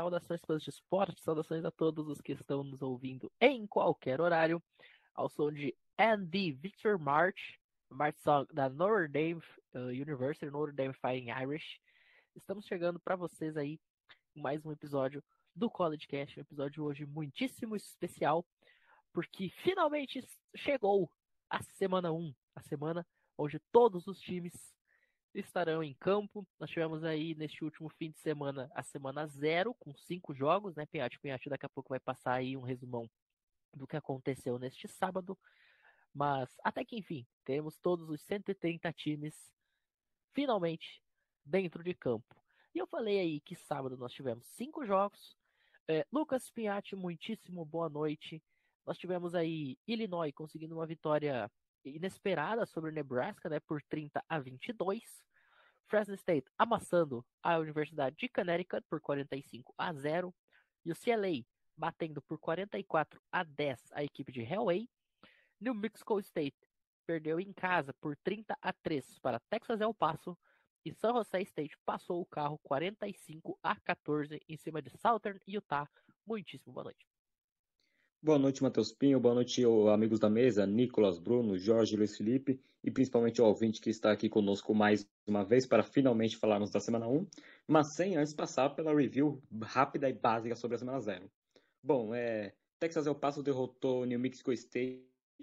saudações fãs de esporte, saudações a todos os que estão nos ouvindo em qualquer horário, ao som de Andy Victor March, March Song da Notre Dame uh, University, Notre Dame Fighting Irish. Estamos chegando para vocês aí mais um episódio do College Cast, um episódio hoje muitíssimo especial, porque finalmente chegou a semana 1, a semana onde todos os times estarão em campo. Nós tivemos aí neste último fim de semana a semana zero, com cinco jogos, né? Pinhate Pinhate daqui a pouco vai passar aí um resumão do que aconteceu neste sábado. Mas até que enfim, temos todos os 130 times finalmente dentro de campo. E eu falei aí que sábado nós tivemos cinco jogos. É, Lucas Pinhatti, muitíssimo boa noite. Nós tivemos aí Illinois conseguindo uma vitória inesperada sobre Nebraska, né, por 30 a 22. Fresno State amassando a Universidade de Connecticut por 45 a 0. E o CLA batendo por 44 a 10 a equipe de Hellway. New Mexico State perdeu em casa por 30 a 3 para Texas El Paso. E San Jose State passou o carro 45 a 14 em cima de Southern Utah. Muitíssimo boa noite. Boa noite, Matheus Pinho. Boa noite, amigos da mesa, Nicolas, Bruno, Jorge, Luiz Felipe e principalmente o ouvinte que está aqui conosco mais uma vez para finalmente falarmos da semana 1, mas sem antes passar pela review rápida e básica sobre a semana 0. Bom, é, Texas El Paso derrotou New Mexico State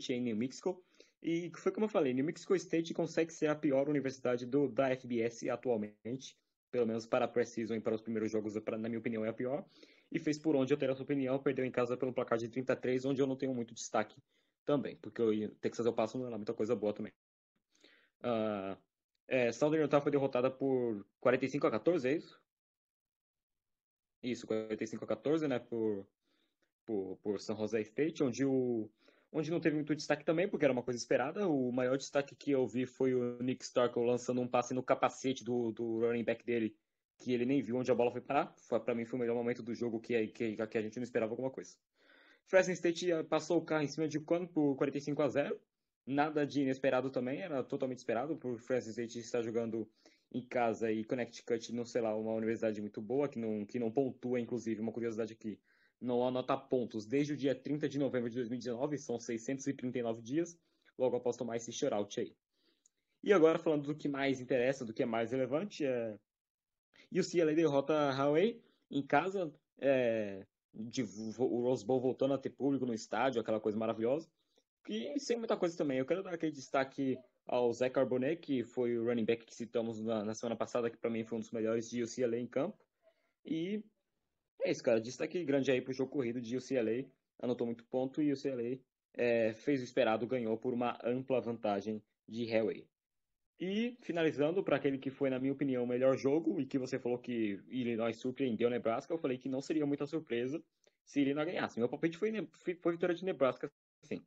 em New Mexico e foi como eu falei, New Mexico State consegue ser a pior universidade do, da FBS atualmente, pelo menos para a pré-season e para os primeiros jogos, na minha opinião, é a pior e fez por onde eu ter a sua opinião, perdeu em casa pelo placar de 33, onde eu não tenho muito destaque também, porque o Texas eu passo não é muita coisa boa também. Uh, é, Southern Utah foi derrotada por 45 a 14, é isso? Isso, 45 a 14, né, por, por, por San Jose State, onde o onde não teve muito destaque também, porque era uma coisa esperada. O maior destaque que eu vi foi o Nick Starkle lançando um passe no capacete do, do running back dele, que ele nem viu onde a bola foi parar. Para mim foi o melhor momento do jogo que, que, que a gente não esperava alguma coisa. Fresno State eh, passou o carro em cima de Cone por 45 a 0. Nada de inesperado também, era totalmente esperado por Fresno State estar jogando em casa e Connecticut, não sei lá, uma universidade muito boa, que não, que não pontua, inclusive, uma curiosidade aqui, não anota pontos desde o dia 30 de novembro de 2019, são 639 dias, logo após tomar esse shutout aí. E agora, falando do que mais interessa, do que é mais relevante, é e o CLA derrota a Huawei em casa, é, de, o Rose Bowl voltando a ter público no estádio, aquela coisa maravilhosa. E sem muita coisa também. Eu quero dar aquele destaque ao Zé Carbonet, que foi o running back que citamos na, na semana passada, que para mim foi um dos melhores de UCLA em campo. E é isso, cara. Destaque grande aí pro jogo corrido de UCLA. Anotou muito ponto e UCLA é, fez o esperado, ganhou por uma ampla vantagem de Hawaii. E finalizando, para aquele que foi, na minha opinião, o melhor jogo, e que você falou que Illinois surpreendeu Nebraska, eu falei que não seria muita surpresa se Illinois ganhasse. Meu palpite foi, foi vitória de Nebraska, sim,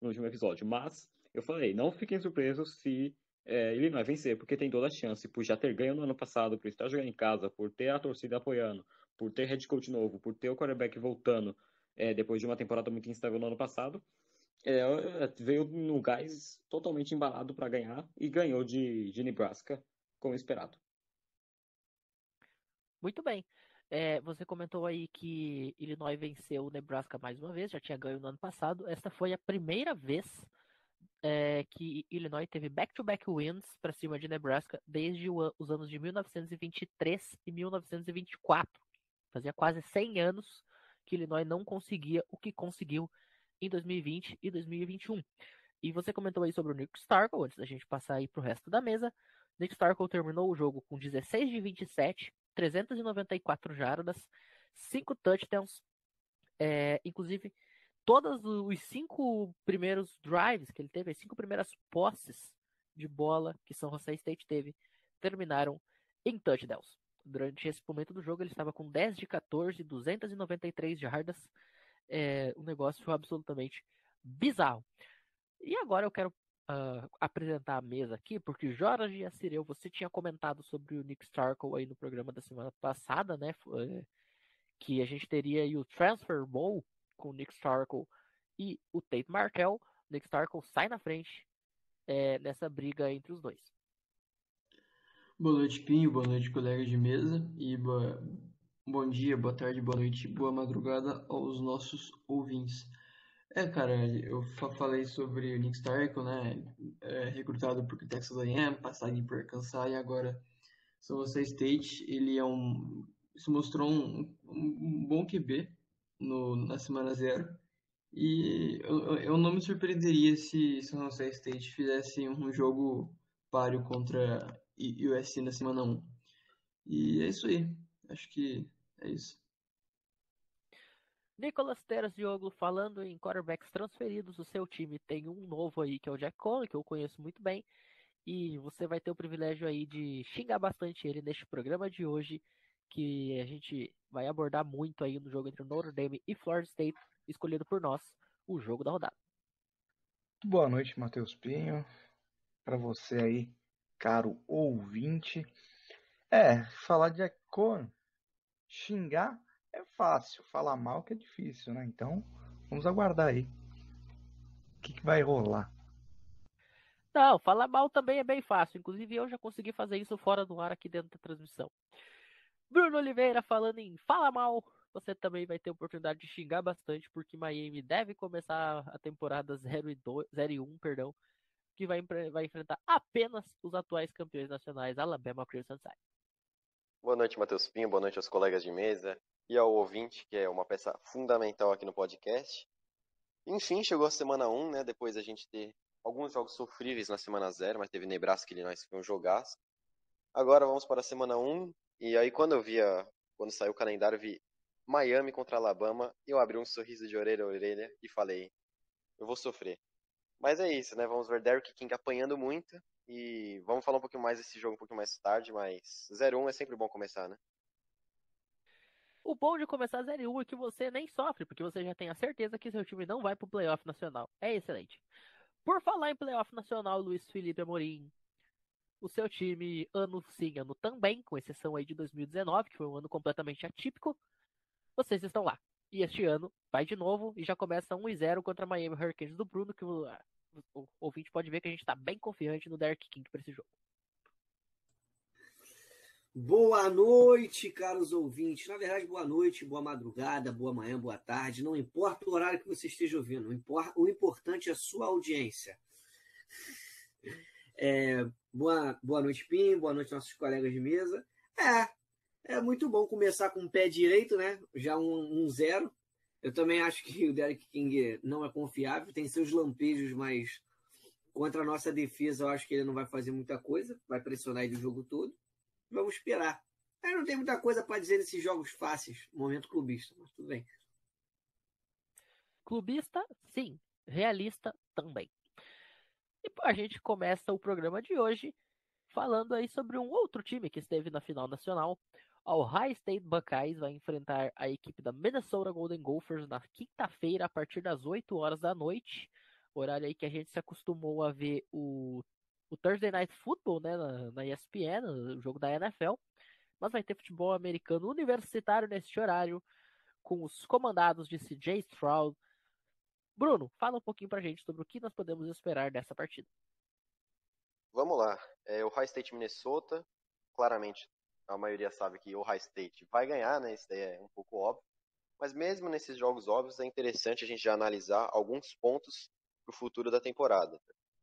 no último episódio. Mas eu falei, não fiquem surpresos se é, Illinois vencer, porque tem toda a chance, por já ter ganho no ano passado, por estar jogando em casa, por ter a torcida apoiando, por ter head coach novo, por ter o quarterback voltando é, depois de uma temporada muito instável no ano passado é, veio no gás totalmente embalado para ganhar e ganhou de, de Nebraska, como esperado. Muito bem. É, você comentou aí que Illinois venceu o Nebraska mais uma vez, já tinha ganho no ano passado. Esta foi a primeira vez é, que Illinois teve back-to-back -back wins para cima de Nebraska desde o, os anos de 1923 e 1924. Fazia quase 100 anos que Illinois não conseguia o que conseguiu em 2020 e 2021. E você comentou aí sobre o Nick Starkle, antes da gente passar aí para o resto da mesa. Nick Starkle terminou o jogo com 16 de 27, 394 jardas, 5 touchdowns, é, inclusive todos os cinco primeiros drives que ele teve, as cinco primeiras posses de bola que São José State teve, terminaram em touchdowns. Durante esse momento do jogo, ele estava com 10 de 14, 293 jardas, é um negócio absolutamente bizarro. E agora eu quero uh, apresentar a mesa aqui, porque Jorge e Assireu, você tinha comentado sobre o Nick Starkle aí no programa da semana passada, né? É, que a gente teria aí o Transfer Bowl com o Nick Starkle e o Tate Martell. O Nick Starkle sai na frente é, nessa briga entre os dois. Boa noite, Pinho. Boa noite, colegas de mesa. E boa, Bom dia, boa tarde, boa noite, boa madrugada aos nossos ouvintes. É, cara, eu falei sobre o Nick Stark, né? É, recrutado por Texas A&M, passagem por Arkansas e agora São Jose State. Ele é um, se mostrou um, um bom QB no, na semana zero. E eu, eu não me surpreenderia se São Jose State fizesse um jogo páreo contra USC na semana 1. E é isso aí. Acho que é isso. Nicolas Teras Diogo falando em quarterbacks transferidos, o seu time tem um novo aí, que é o Jack Conley, que eu conheço muito bem, e você vai ter o privilégio aí de xingar bastante ele neste programa de hoje, que a gente vai abordar muito aí no jogo entre Notre Dame e Florida State, escolhido por nós, o jogo da rodada. Boa noite, Matheus Pinho. Para você aí, caro ouvinte. É, falar de Jack Conley, xingar é fácil, falar mal que é difícil, né? Então, vamos aguardar aí. O que, que vai rolar? Não, falar mal também é bem fácil. Inclusive, eu já consegui fazer isso fora do ar aqui dentro da transmissão. Bruno Oliveira falando em fala mal. Você também vai ter oportunidade de xingar bastante, porque Miami deve começar a temporada 0 e, 2, 0 e 1, perdão, que vai, vai enfrentar apenas os atuais campeões nacionais, Alabama Crimson Tide. Boa noite, Matheus Pinho. Boa noite aos colegas de mesa e ao ouvinte, que é uma peça fundamental aqui no podcast. Enfim, chegou a semana 1, né? Depois a gente ter alguns jogos sofríveis na semana 0, mas teve Nebraska e Illinois que foi um jogaço. Agora vamos para a semana 1, e aí quando eu via, quando saiu o calendário, vi Miami contra Alabama, eu abri um sorriso de orelha a orelha e falei, eu vou sofrer. Mas é isso, né? Vamos ver Derrick King apanhando muito, e vamos falar um pouquinho mais desse jogo um pouquinho mais tarde, mas 0-1 é sempre bom começar, né? O bom de começar 0-1 é que você nem sofre, porque você já tem a certeza que seu time não vai pro playoff nacional. É excelente. Por falar em playoff nacional, Luiz Felipe Amorim, o seu time ano sim, ano também, com exceção aí de 2019, que foi um ano completamente atípico, vocês estão lá. E este ano vai de novo e já começa 1 0 contra a Miami Hurricanes do Bruno, que o, o ouvinte pode ver que a gente está bem confiante no Derek King para esse jogo. Boa noite, caros ouvintes. Na verdade, boa noite, boa madrugada, boa manhã, boa tarde. Não importa o horário que você esteja ouvindo, o importante é a sua audiência. É, boa, boa noite, Pim. Boa noite, nossos colegas de mesa. É, é muito bom começar com o pé direito, né? Já um, um zero. Eu também acho que o Derek King não é confiável, tem seus lampejos, mas contra a nossa defesa eu acho que ele não vai fazer muita coisa, vai pressionar ele o jogo todo. Vamos esperar. Aí não tem muita coisa para dizer nesses jogos fáceis, momento clubista, mas tudo bem. Clubista, sim. Realista também. E a gente começa o programa de hoje falando aí sobre um outro time que esteve na final nacional. O High State Buckeyes vai enfrentar a equipe da Minnesota Golden Gophers na quinta-feira a partir das 8 horas da noite. Horário aí que a gente se acostumou a ver o o Thursday Night Football, né, na, na ESPN, o jogo da NFL, mas vai ter futebol americano universitário neste horário, com os comandados de CJ Stroud. Bruno, fala um pouquinho pra gente sobre o que nós podemos esperar dessa partida. Vamos lá. É, o High State Minnesota, claramente a maioria sabe que o High State vai ganhar, né? Isso daí é um pouco óbvio. Mas mesmo nesses jogos óbvios, é interessante a gente já analisar alguns pontos para o futuro da temporada.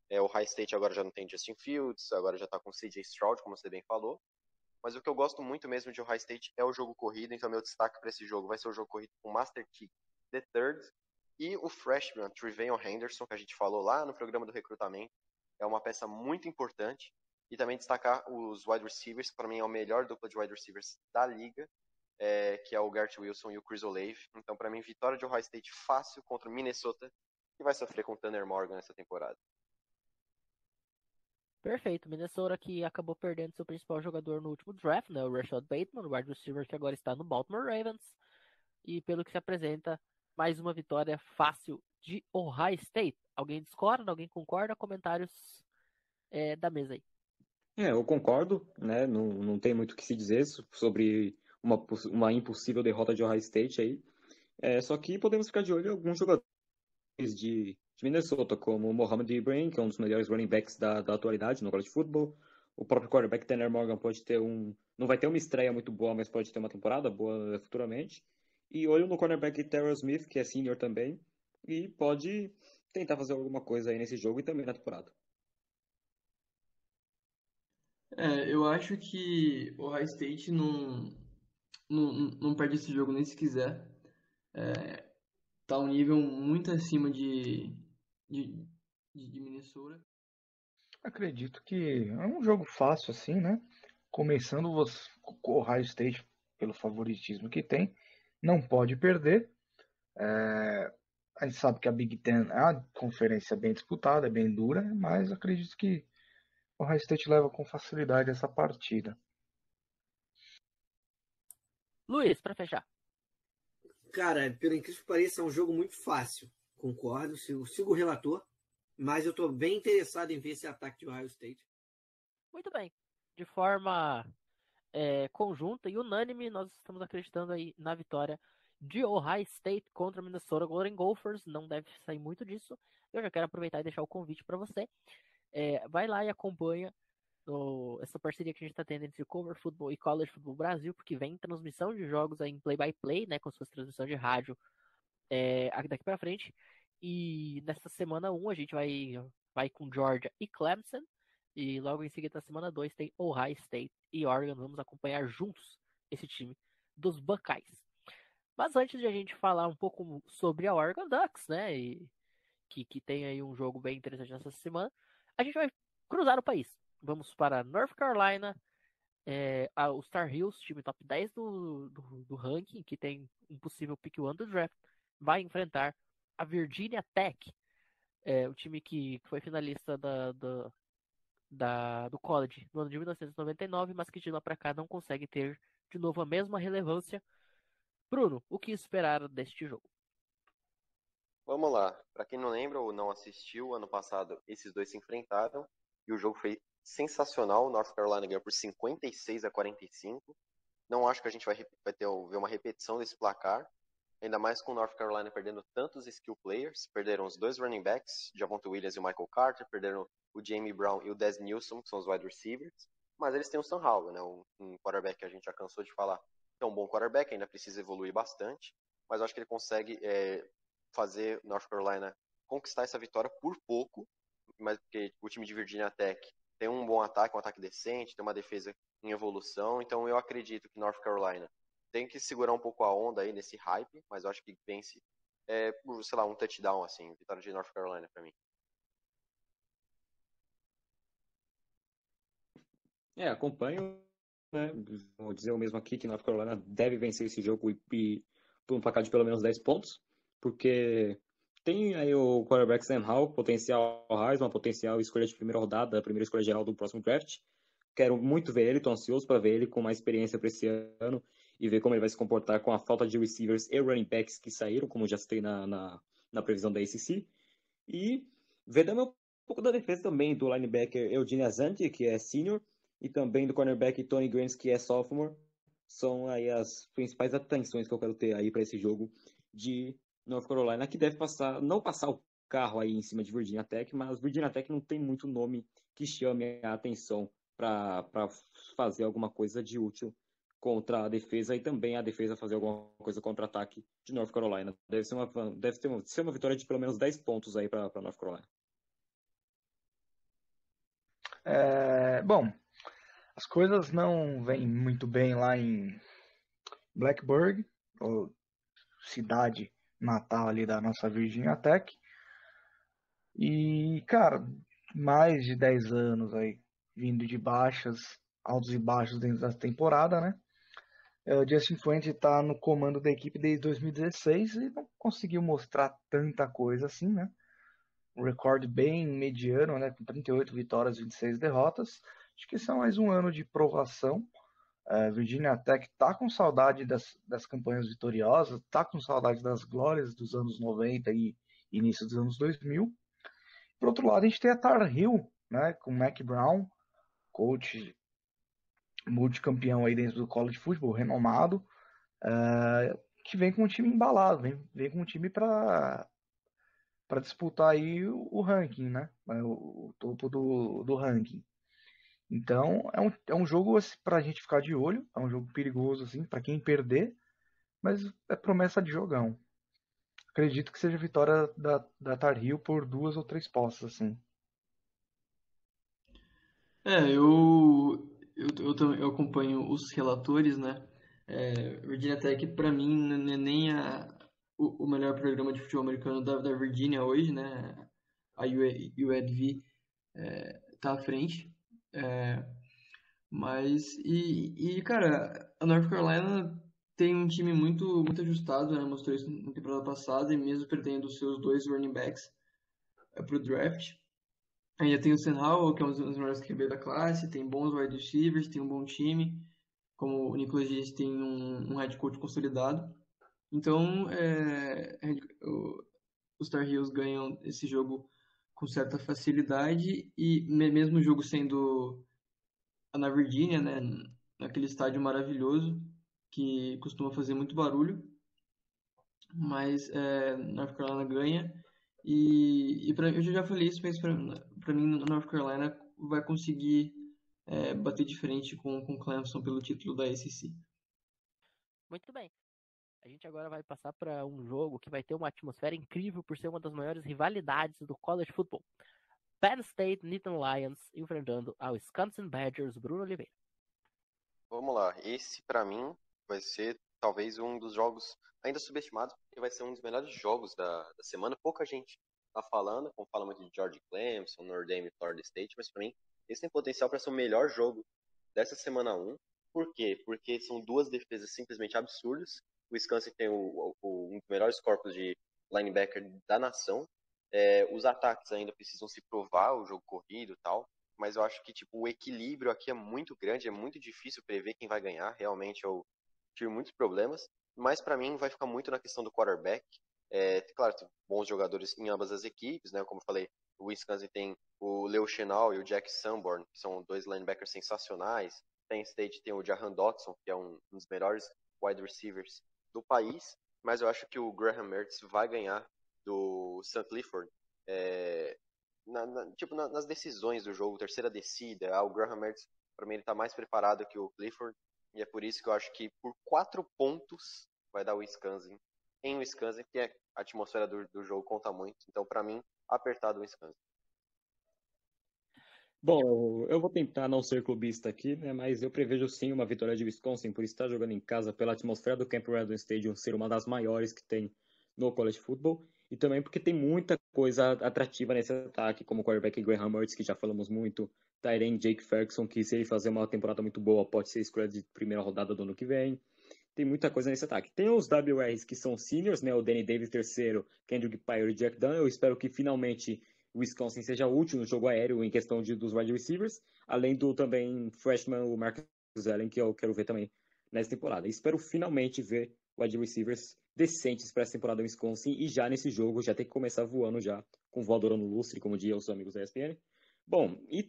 É, o High State agora já não tem Justin Fields, agora já está com CJ Stroud, como você bem falou. Mas o que eu gosto muito mesmo de Ohio State é o jogo corrido, então meu destaque para esse jogo vai ser o jogo corrido com Master Key The Third e o freshman Trevion Henderson, que a gente falou lá no programa do recrutamento. É uma peça muito importante. E também destacar os wide receivers, que para mim é o melhor dupla de wide receivers da liga, é, que é o Gart Wilson e o Chris Olave. Então, para mim, vitória de Ohio State fácil contra o Minnesota, que vai sofrer com o Tanner Morgan nessa temporada. Perfeito. Minnesota que acabou perdendo seu principal jogador no último draft, né? O Rashad Bateman, o wide receiver que agora está no Baltimore Ravens. E pelo que se apresenta, mais uma vitória fácil de Ohio State. Alguém discorda? Alguém concorda? Comentários é, da mesa aí. É, eu concordo, né? Não, não tem muito o que se dizer sobre uma, uma impossível derrota de Ohio State aí. É, só que podemos ficar de olho em alguns jogadores de, de Minnesota, como Mohamed Ibrahim, que é um dos melhores running backs da, da atualidade no college football, o próprio quarterback Tanner Morgan pode ter um. Não vai ter uma estreia muito boa, mas pode ter uma temporada boa futuramente. E olho no cornerback Terrell Smith, que é senior também, e pode tentar fazer alguma coisa aí nesse jogo e também na temporada. É, eu acho que o High State não, não, não perde esse jogo nem se quiser. É, tá um nível muito acima de, de, de Minnesota. Acredito que é um jogo fácil assim, né? Começando com o Ohio State pelo favoritismo que tem, não pode perder. É, a gente sabe que a Big Ten é uma conferência bem disputada, é bem dura, mas acredito que Ohio State leva com facilidade essa partida. Luiz, para fechar. Cara, pelo incrível que pareça, é um jogo muito fácil. Concordo, sigo, sigo o relator, mas eu estou bem interessado em ver esse ataque de Ohio State. Muito bem. De forma é, conjunta e unânime, nós estamos acreditando aí na vitória de Ohio State contra Minnesota Golden Gophers. Não deve sair muito disso. Eu já quero aproveitar e deixar o convite para você. É, vai lá e acompanha no, essa parceria que a gente está tendo entre Cover Football e College Football Brasil, porque vem transmissão de jogos aí em play-by-play, né, com suas transmissões de rádio é, daqui para frente. E nesta semana 1 a gente vai, vai com Georgia e Clemson. E logo em seguida, na semana 2, tem Ohio State e Oregon. Vamos acompanhar juntos esse time dos Buckeyes. Mas antes de a gente falar um pouco sobre a Oregon Ducks, né? E, que, que tem aí um jogo bem interessante nessa semana, a gente vai cruzar o país. Vamos para North Carolina, é, a, o Star Hills, time top 10 do, do, do, ranking, que tem um possível pick one do draft, vai enfrentar a Virginia Tech, é, o time que foi finalista da, da, da, do college no ano de 1999, mas que de lá para cá não consegue ter de novo a mesma relevância. Bruno, o que esperar deste jogo? Vamos lá. Para quem não lembra ou não assistiu, ano passado esses dois se enfrentaram e o jogo foi sensacional. North Carolina ganhou por 56 a 45. Não acho que a gente vai, vai ter ver uma repetição desse placar. Ainda mais com o North Carolina perdendo tantos skill players. Perderam os dois running backs, Javonte Williams e o Michael Carter. Perderam o Jamie Brown e o Des Nilsson, que são os wide receivers. Mas eles têm o Sam Howell, né? um quarterback que a gente já cansou de falar. É um bom quarterback, ainda precisa evoluir bastante. Mas acho que ele consegue é, fazer North Carolina conquistar essa vitória por pouco. Mas porque o time de Virginia Tech tem um bom ataque, um ataque decente, tem uma defesa em evolução. Então eu acredito que North Carolina tem que segurar um pouco a onda aí nesse hype, mas eu acho que vence é, por, sei lá, um touchdown, assim, vitória de North Carolina para mim. É, acompanho, né? Vou dizer o mesmo aqui que North Carolina deve vencer esse jogo e, por um placar de pelo menos 10 pontos, porque tem aí o quarterback Sam Howell, potencial Heisman, potencial escolha de primeira rodada, a primeira escolha geral do próximo draft. Quero muito ver ele, estou ansioso para ver ele com mais experiência para esse ano e ver como ele vai se comportar com a falta de receivers e running backs que saíram, como já citei na, na, na previsão da ACC. E ver também um pouco da defesa também do linebacker Eugene Azanti, que é senior, e também do cornerback Tony Grants, que é sophomore. São aí as principais atenções que eu quero ter aí para esse jogo de North Carolina, que deve passar, não passar o carro aí em cima de Virginia Tech, mas Virginia Tech não tem muito nome que chame a atenção para fazer alguma coisa de útil contra a defesa e também a defesa fazer alguma coisa contra ataque de North Carolina. Deve ser uma, deve ter uma, ser uma vitória de pelo menos 10 pontos aí para North Carolina. É, bom, as coisas não vêm muito bem lá em Blackburg, ou cidade natal ali da nossa Virginia Tech. E, cara, mais de 10 anos aí vindo de baixas, altos e baixos dentro da temporada, né? É, o Justin Fuente está no comando da equipe desde 2016 e não conseguiu mostrar tanta coisa assim, né? Um recorde bem mediano, né? Com 38 vitórias e 26 derrotas. Acho que esse é mais um ano de provação. É, Virginia Tech tá com saudade das, das campanhas vitoriosas, tá com saudade das glórias dos anos 90 e início dos anos 2000. Por outro lado, a gente tem a Tar Heel, né? Com Mac Brown, coach multicampeão aí dentro do college football, renomado, uh, que vem com um time embalado, vem, vem com um time para para disputar aí o, o, ranking, né? O, o, topo do, do ranking. Então é um, é um jogo assim, para a gente ficar de olho, é um jogo perigoso assim para quem perder, mas é promessa de jogão. Acredito que seja vitória da, da Tar Heel por duas ou três postas assim. É, eu, eu, eu, eu acompanho os relatores, né? É, Virginia Tech, para mim, não é nem a, o, o, melhor programa de futebol americano da, da Virginia hoje, né? A UEDV é, tá à frente. É, mas, e, e, cara, a North Carolina tem um time muito, muito ajustado, né? Mostrou isso na temporada passada, e mesmo perdendo os seus dois running backs é, pro draft. Ainda tem o Sam Howell, que é um dos melhores QB da classe, tem bons wide receivers, tem um bom time. Como o Nicolas disse, tem um, um head coach consolidado. Então, é, os Tar Heels ganham esse jogo com certa facilidade e mesmo o jogo sendo na Virgínia, né, naquele estádio maravilhoso que costuma fazer muito barulho, mas é, North Carolina ganha e, e pra, eu já falei isso, mas para mim, North Carolina vai conseguir é, bater de frente com, com Clemson pelo título da SEC. Muito bem. A gente agora vai passar para um jogo que vai ter uma atmosfera incrível por ser uma das maiores rivalidades do college football. Penn State Nittany Lions enfrentando a Wisconsin Badgers Bruno Oliveira. Vamos lá, esse para mim vai ser talvez um dos jogos ainda subestimados, porque vai ser um dos melhores jogos da, da semana. Pouca gente tá falando, como fala muito de George Clemson, Notre Dame e Florida State, mas para mim esse tem potencial para ser o melhor jogo dessa semana 1. Por quê? Porque são duas defesas simplesmente absurdas. O Wisconsin tem o, o, um dos melhores corpos de linebacker da nação. É, os ataques ainda precisam se provar, o jogo corrido e tal. Mas eu acho que tipo, o equilíbrio aqui é muito grande, é muito difícil prever quem vai ganhar. Realmente eu tive muitos problemas. Mas para mim vai ficar muito na questão do quarterback. É, claro, tem bons jogadores em ambas as equipes, né? Como eu falei, o Wisconsin tem o Leo Chenal e o Jack Sanborn, que são dois linebackers sensacionais. Penn State tem o Jahan Dodson, que é um, um dos melhores wide receivers do país. Mas eu acho que o Graham Mertz vai ganhar do St. Clifford. É, na, na, tipo, na, nas decisões do jogo, terceira descida, ah, o Graham Mertz, para mim, ele tá mais preparado que o Clifford. E é por isso que eu acho que por quatro pontos vai dar o Wisconsin em Wisconsin, que é a atmosfera do, do jogo conta muito. Então, para mim, apertado o Wisconsin. Bom, eu vou tentar não ser clubista aqui, né, mas eu prevejo sim uma vitória de Wisconsin por estar jogando em casa, pela atmosfera do Camp Redden Stadium ser uma das maiores que tem no college football e também porque tem muita coisa atrativa nesse ataque, como o quarterback Graham Mertz, que já falamos muito, Tyrion Jake Ferguson, que se ele fazer uma temporada muito boa, pode ser escolha de primeira rodada do ano que vem tem muita coisa nesse ataque. Tem os WRs que são seniors, né? O Danny Davis terceiro, Kendrick Pyre e Jack Dunn. Eu espero que finalmente Wisconsin seja útil no jogo aéreo em questão de, dos wide receivers, além do também freshman, o Marcus Allen, que eu quero ver também nessa temporada. espero finalmente ver wide receivers decentes para essa temporada do Wisconsin e já nesse jogo já tem que começar voando já com voadora no lustre, como diziam os amigos da ESPN. Bom, e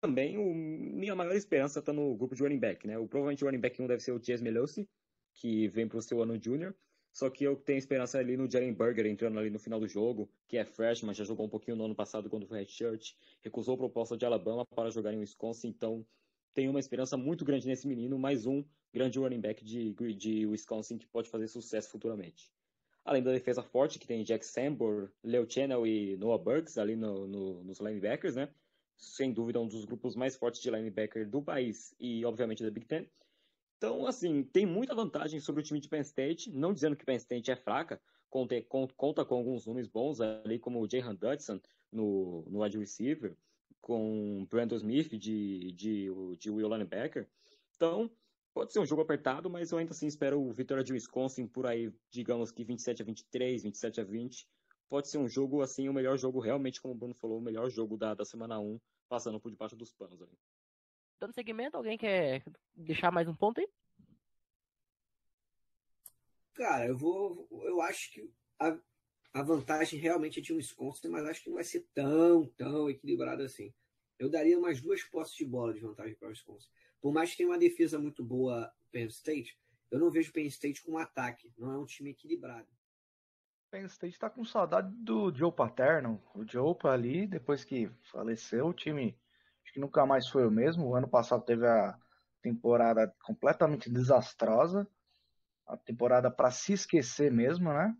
também o, minha maior esperança está no grupo de running back, né? O, provavelmente o running back 1 deve ser o Chase Melosi, que vem para o seu ano júnior. Só que eu tenho esperança ali no Jalen Burger entrando ali no final do jogo, que é freshman, já jogou um pouquinho no ano passado quando foi redshirt, recusou a proposta de Alabama para jogar em Wisconsin, então tenho uma esperança muito grande nesse menino, mais um grande running back de, de Wisconsin que pode fazer sucesso futuramente. Além da defesa forte, que tem Jack Sambor, Leo Channel e Noah Burks ali no, no, nos linebackers, né? Sem dúvida, um dos grupos mais fortes de linebacker do país e, obviamente, da Big Ten. Então, assim, tem muita vantagem sobre o time de Penn State, não dizendo que Penn State é fraca, conta, conta com alguns nomes bons ali, como o Jahan Dudson no, no wide receiver, com Brandon Smith de, de, de Will Linebacker. Então, pode ser um jogo apertado, mas eu ainda assim espero o vitória de Wisconsin por aí, digamos que 27 a 23, 27 a 20. Pode ser um jogo, assim, o melhor jogo, realmente, como o Bruno falou, o melhor jogo da, da semana 1, passando por debaixo dos panos ali. Dando seguimento, alguém quer deixar mais um ponto aí? Cara, eu vou. Eu acho que a, a vantagem realmente é de um Wisconsin, mas acho que não vai ser tão, tão equilibrado assim. Eu daria umas duas posses de bola de vantagem para o Wisconsin. Por mais que tenha uma defesa muito boa Penn State, eu não vejo Penn State com um ataque. Não é um time equilibrado. Penn State está com saudade do Joe Paterno. O Joe ali, depois que faleceu, o time acho que nunca mais foi o mesmo. O ano passado teve a temporada completamente desastrosa, a temporada para se esquecer mesmo, né?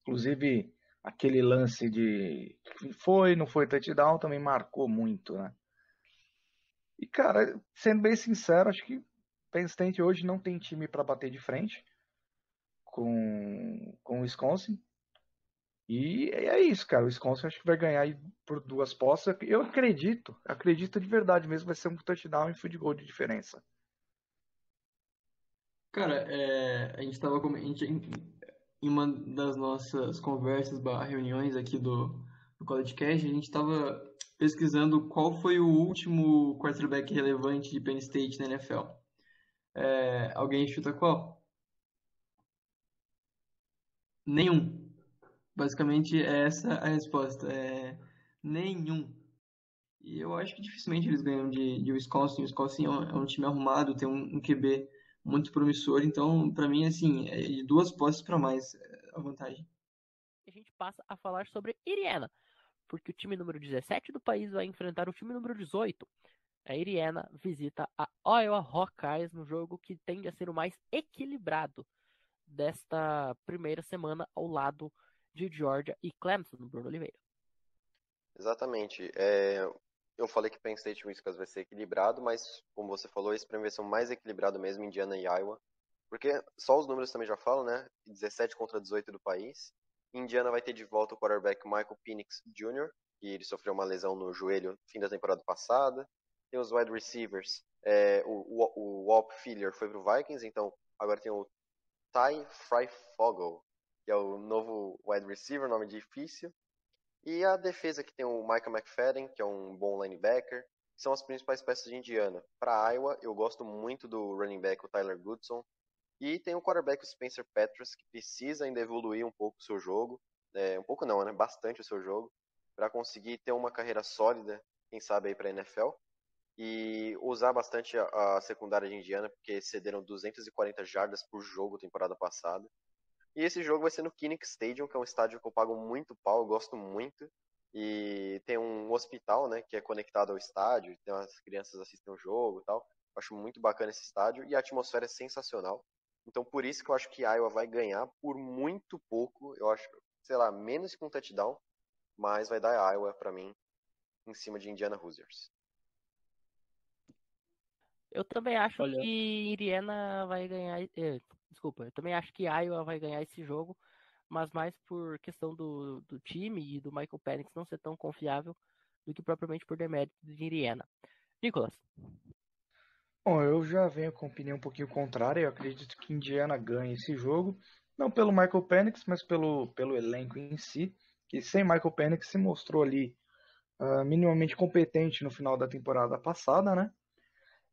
Inclusive aquele lance de foi, não foi touchdown também marcou muito, né? E cara, sendo bem sincero, acho que Penn State hoje não tem time para bater de frente com com o Wisconsin. E é isso, cara. O Wisconsin acho que vai ganhar por duas postas. Eu acredito, acredito de verdade mesmo, vai ser um touchdown e field goal de diferença. Cara, é, a gente estava em uma das nossas conversas, reuniões aqui do, do College Cash, a gente estava pesquisando qual foi o último quarterback relevante de Penn State na NFL. É, alguém chuta qual? Nenhum. Basicamente, é essa a resposta. É nenhum. E eu acho que dificilmente eles ganham de, de Wisconsin. O Wisconsin é um, é um time arrumado, tem um, um QB muito promissor. Então, para mim, assim, é de duas posses para mais é, a vantagem. A gente passa a falar sobre Iriana, porque o time número 17 do país vai enfrentar o time número 18. A Iriana visita a Iowa Hawkeyes no jogo que tende a ser o mais equilibrado desta primeira semana ao lado de Georgia e Clemson, no Bruno Oliveira. Exatamente. É, eu falei que Penn State Wisconsin vai ser equilibrado, mas como você falou, esse prêmio vai ser o mais equilibrado mesmo, Indiana e Iowa. Porque só os números também já falam, né? 17 contra 18 do país. Indiana vai ter de volta o quarterback Michael Penix Jr., que ele sofreu uma lesão no joelho no fim da temporada passada. Tem os wide receivers. É, o, o, o Filler foi pro Vikings, então agora tem o Ty Fryfogle, que é o novo wide receiver, nome difícil. E a defesa que tem o Michael McFadden, que é um bom linebacker, são as principais peças de Indiana. Para Iowa, eu gosto muito do running back, o Tyler Goodson. E tem o quarterback, o Spencer Petras, que precisa ainda evoluir um pouco o seu jogo. É, um pouco não, né? Bastante o seu jogo. Para conseguir ter uma carreira sólida, quem sabe aí para a NFL. E usar bastante a, a secundária de Indiana, porque cederam 240 jardas por jogo temporada passada. E esse jogo vai ser no Kinnick Stadium, que é um estádio que eu pago muito pau, eu gosto muito. E tem um hospital, né, que é conectado ao estádio, então as crianças assistem o jogo e tal. Eu acho muito bacana esse estádio e a atmosfera é sensacional. Então por isso que eu acho que Iowa vai ganhar por muito pouco. Eu acho, sei lá, menos que um touchdown, mas vai dar Iowa para mim em cima de Indiana Hoosiers. Eu também acho Olha... que Indiana vai ganhar. Desculpa, eu também acho que Iowa vai ganhar esse jogo, mas mais por questão do, do time e do Michael Penix não ser tão confiável do que propriamente por demérito de Indiana. Nicolas. Bom, eu já venho com opinião um pouquinho contrária. Eu acredito que Indiana ganhe esse jogo, não pelo Michael Penix, mas pelo, pelo elenco em si, que sem Michael Penix se mostrou ali uh, minimamente competente no final da temporada passada, né?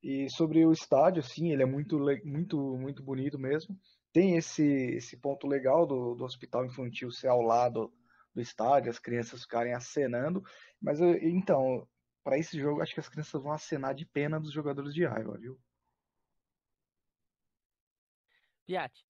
E sobre o estádio, sim, ele é muito, muito, muito bonito mesmo. Tem esse, esse ponto legal do, do hospital infantil ser ao lado do estádio, as crianças ficarem acenando. Mas então, para esse jogo, acho que as crianças vão acenar de pena dos jogadores de raiva, viu? Piatti.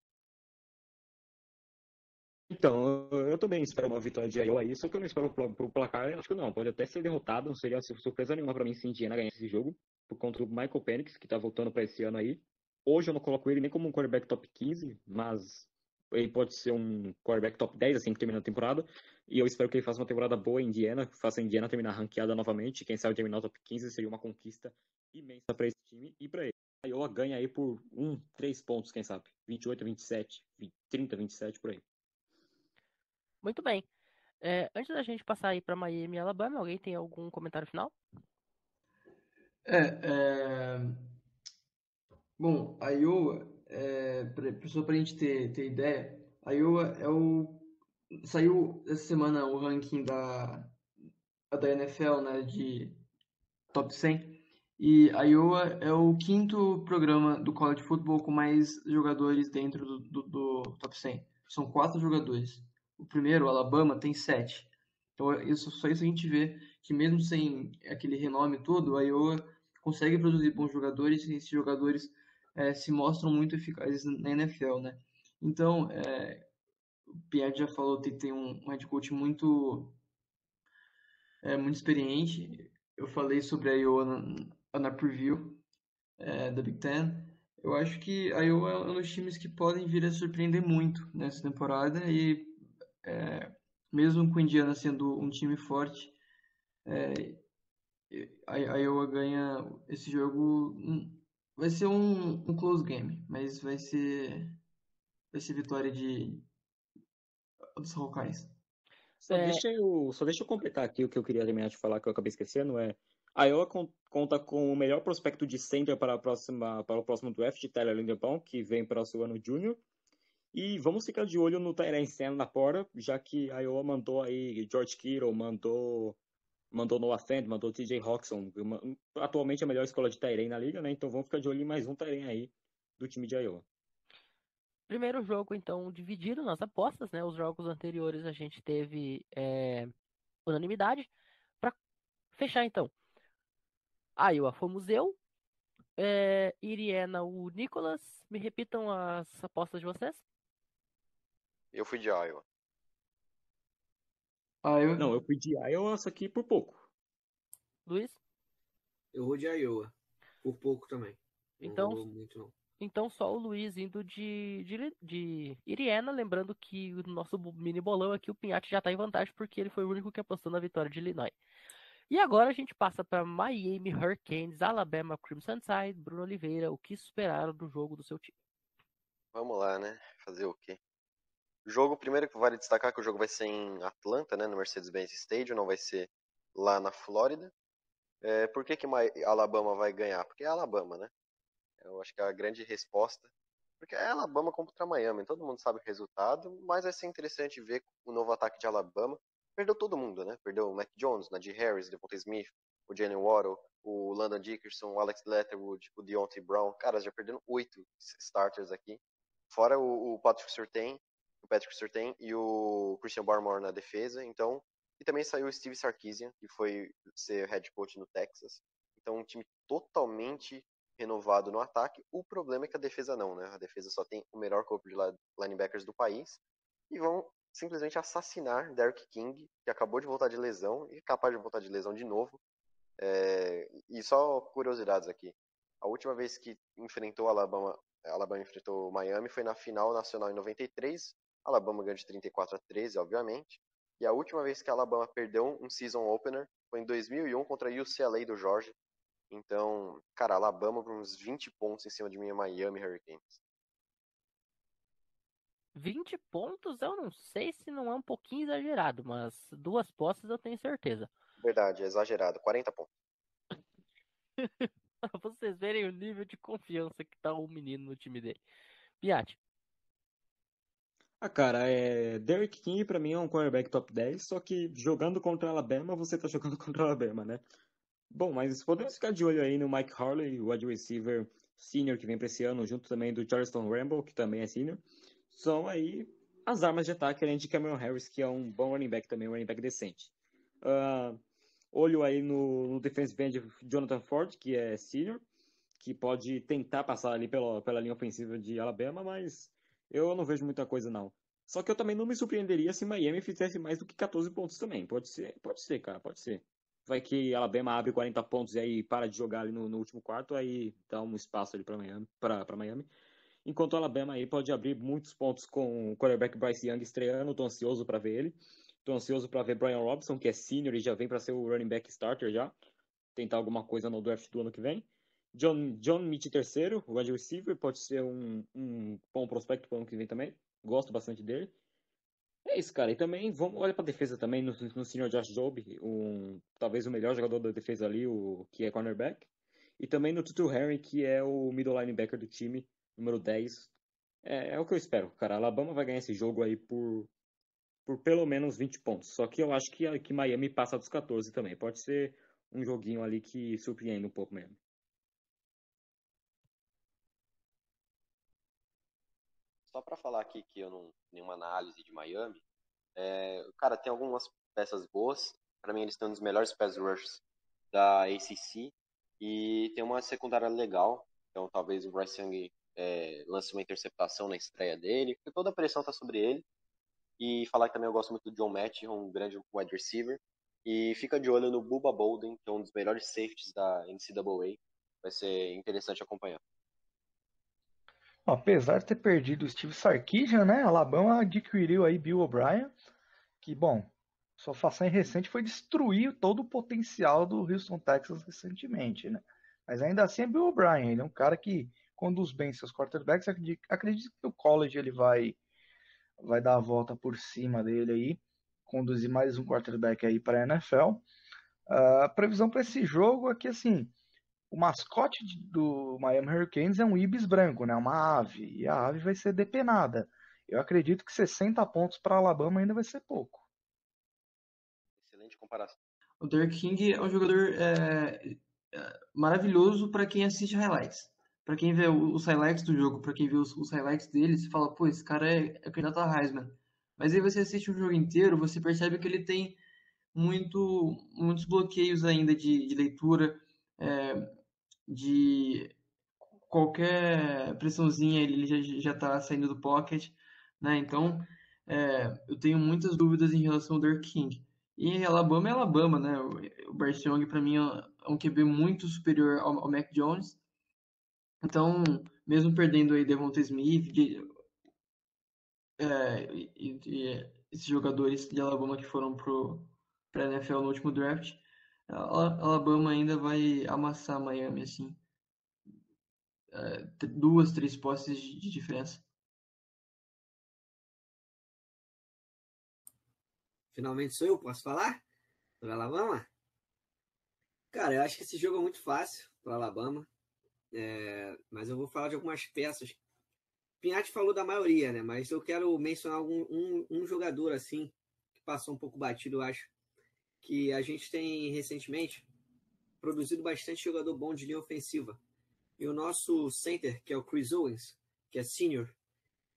Então, eu também espero uma vitória de Iowa aí, só que eu não espero pro placar, acho que não, pode até ser derrotado, não seria surpresa nenhuma para mim se Indiana ganhar esse jogo, por conta do Michael Penix, que tá voltando para esse ano aí. Hoje eu não coloco ele nem como um quarterback top 15, mas ele pode ser um quarterback top 10, assim que termina a temporada. E eu espero que ele faça uma temporada boa em Indiana, faça a Indiana terminar ranqueada novamente. Quem sabe terminar o top 15 seria uma conquista imensa para esse time e para ele. A Iowa ganha aí por um, três pontos, quem sabe? 28, 27, 20, 30, 27, por aí. Muito bem. É, antes da gente passar aí para Miami e Alabama, alguém tem algum comentário final? É, é... Bom, a Iowa, é, só para a gente ter, ter ideia, a Iowa é o. Saiu essa semana o ranking da, da NFL, né, de top 100, e a Iowa é o quinto programa do college football com mais jogadores dentro do, do, do top 100. São quatro jogadores. O primeiro, o Alabama, tem sete. Então, isso, só isso a gente vê que mesmo sem aquele renome todo, a Iowa consegue produzir bons jogadores e esses jogadores é, se mostram muito eficazes na NFL, né? Então, é, o Pierre já falou que tem um, head coach muito, é, muito experiente. eu falei sobre a Iowa na, na preview é, da Big Ten. Eu acho que a Iowa é um dos times que podem vir a surpreender muito nessa temporada e é, mesmo com o Indiana sendo um time forte, a, Iowa ganha esse jogo. Hum, vai ser um, um close game, mas vai ser vai ser vitória de dos Hawkeyes. Só, é... deixa eu, só deixa eu completar aqui o que eu queria terminar de falar, que eu acabei esquecendo, é a Iowa conta com o melhor prospecto de center para, a próxima, para o próximo draft, Tyler Linderbaum, que vem para o seu ano júnior. E vamos ficar de olho no Tyrene Senna na porta, já que a Iowa mandou aí George Kittle, mandou, mandou Noah Fent, mandou TJ Hawkinson, atualmente a melhor escola de Tyrene na liga, né? Então vamos ficar de olho em mais um Tyrene aí do time de Iowa. Primeiro jogo, então, dividido nas apostas, né? Os jogos anteriores a gente teve é, unanimidade. Para fechar, então, Iowa fomos eu, é, Iriena, o Nicolas. Me repitam as apostas de vocês. Eu fui de Iowa. Ah, eu... Não, eu fui de Iowa, só que por pouco. Luiz? Eu vou de Iowa. Por pouco também. Então, muito, então só o Luiz indo de, de, de Iriena, lembrando que o nosso mini bolão aqui, o Pinhatti já está em vantagem porque ele foi o único que apostou na vitória de Illinois. E agora a gente passa para Miami Hurricanes, Alabama Crimson Tide, Bruno Oliveira, o que esperaram do jogo do seu time? Vamos lá, né? Fazer o quê? Jogo, primeiro que vale destacar que o jogo vai ser em Atlanta, né, no Mercedes-Benz Stadium, não vai ser lá na Flórida. É, por que, que Alabama vai ganhar? Porque é Alabama, né? Eu acho que é a grande resposta. Porque é Alabama contra Miami, todo mundo sabe o resultado, mas vai ser interessante ver o novo ataque de Alabama perdeu todo mundo, né? Perdeu o Mac Jones, Najee Harris, Devonta Smith, o Jalen Waddle, o Landon Dickerson, o Alex Letterwood, o Deontay Brown. Cara, já perderam oito starters aqui. Fora o, o Patrick Surtain, o Patrick Surtain e o Christian Barmore na defesa. Então, e também saiu o Steve Sarkisian, que foi ser head coach no Texas. Então, um time totalmente renovado no ataque. O problema é que a defesa não, né? A defesa só tem o melhor corpo de linebackers do país. E vão simplesmente assassinar Derrick King, que acabou de voltar de lesão e capaz de voltar de lesão de novo. É, e só curiosidades aqui. A última vez que enfrentou Alabama, Alabama enfrentou Miami foi na final nacional em 93. Alabama ganhou de 34 a 13, obviamente. E a última vez que a Alabama perdeu um season opener foi em 2001 contra a UCLA do Georgia. Então, cara, Alabama com uns 20 pontos em cima de minha Miami Hurricanes. 20 pontos, eu não sei se não é um pouquinho exagerado, mas duas postas eu tenho certeza. Verdade, é exagerado. 40 pontos. pra vocês verem o nível de confiança que tá o menino no time dele. Piatti. Ah, cara, é... Derrick King pra mim é um quarterback top 10, só que jogando contra Alabama, você tá jogando contra Alabama, né? Bom, mas podemos ficar de olho aí no Mike Harley, o wide receiver senior que vem pra esse ano, junto também do Charleston Rambo, que também é senior são aí as armas de ataque além de Cameron Harris, que é um bom running back também, um running back decente. Uh, olho aí no, no defensive end Jonathan Ford, que é senior, que pode tentar passar ali pela, pela linha ofensiva de Alabama, mas eu não vejo muita coisa não. Só que eu também não me surpreenderia se Miami fizesse mais do que 14 pontos também. Pode ser, pode ser, cara, pode ser. Vai que Alabama abre 40 pontos e aí para de jogar ali no, no último quarto, aí dá um espaço ali para Miami, para Miami enquanto Alabama aí pode abrir muitos pontos com o quarterback Bryce Young estreando, tô ansioso para ver ele. Tô ansioso para ver Brian Robson, que é senior e já vem para ser o running back starter já. Tentar alguma coisa no draft do ano que vem. John, John Mitch terceiro, o wide receiver, pode ser um, um bom prospecto para o ano que vem também. Gosto bastante dele. É isso, cara. E também, vamos olhar para a defesa também no, no senior Josh Job, um, talvez o melhor jogador da defesa ali, o que é cornerback. E também no Tutu Harry, que é o middle linebacker do time, número 10. É, é o que eu espero, cara. A Alabama vai ganhar esse jogo aí por, por pelo menos 20 pontos. Só que eu acho que, que Miami passa dos 14 também. Pode ser um joguinho ali que surpreende um pouco mesmo. Só para falar aqui que eu não nenhuma análise de Miami, é, cara, tem algumas peças boas. Para mim, eles têm um dos melhores pass rushers da ACC e tem uma secundária legal. Então, talvez o Bryce Young é, lance uma interceptação na estreia dele, porque toda a pressão está sobre ele. E falar que também eu gosto muito do John Matt, um grande wide receiver. E fica de olho no Bubba Bolden, que é um dos melhores safeties da NCAA. Vai ser interessante acompanhar. Apesar de ter perdido o Steve Sarkisian, né? Alabama adquiriu aí Bill O'Brien, que, bom, sua façanha recente foi destruir todo o potencial do Houston Texas recentemente, né? Mas ainda assim é Bill O'Brien, ele é um cara que conduz bem seus quarterbacks, acredito, que o college ele vai vai dar a volta por cima dele aí, conduzir mais um quarterback aí para a NFL. Uh, a previsão para esse jogo é que assim, o mascote do Miami Hurricanes é um ibis branco, né? Uma ave. E a ave vai ser depenada. Eu acredito que 60 pontos para Alabama ainda vai ser pouco. Excelente comparação. O Derek King é um jogador é, é, maravilhoso para quem assiste highlights. Para quem vê os highlights do jogo, para quem vê os, os, highlights dele, você fala, pô, esse cara é, é candidato a Heisman. Mas aí você assiste o jogo inteiro, você percebe que ele tem muito, muitos bloqueios ainda de, de leitura, é, de qualquer pressãozinha ele já já está saindo do pocket, né? Então é, eu tenho muitas dúvidas em relação ao Dirk King. E Alabama é Alabama, né? O Bryce Young para mim é um QB muito superior ao, ao Mac Jones. Então, mesmo perdendo aí Devonta Smith de, é, e, e, esses jogadores de Alabama que foram pro para NFL no último draft, Alabama ainda vai amassar Miami, assim. É, duas, três posses de diferença. Finalmente sou eu, posso falar? Para Alabama? Cara, eu acho que esse jogo é muito fácil para Alabama. É, mas eu vou falar de algumas peças. Pinhatti falou da maioria, né? Mas eu quero mencionar algum, um, um jogador assim que passou um pouco batido, eu acho que a gente tem recentemente produzido bastante jogador bom de linha ofensiva. E o nosso center, que é o Chris Owens, que é senior,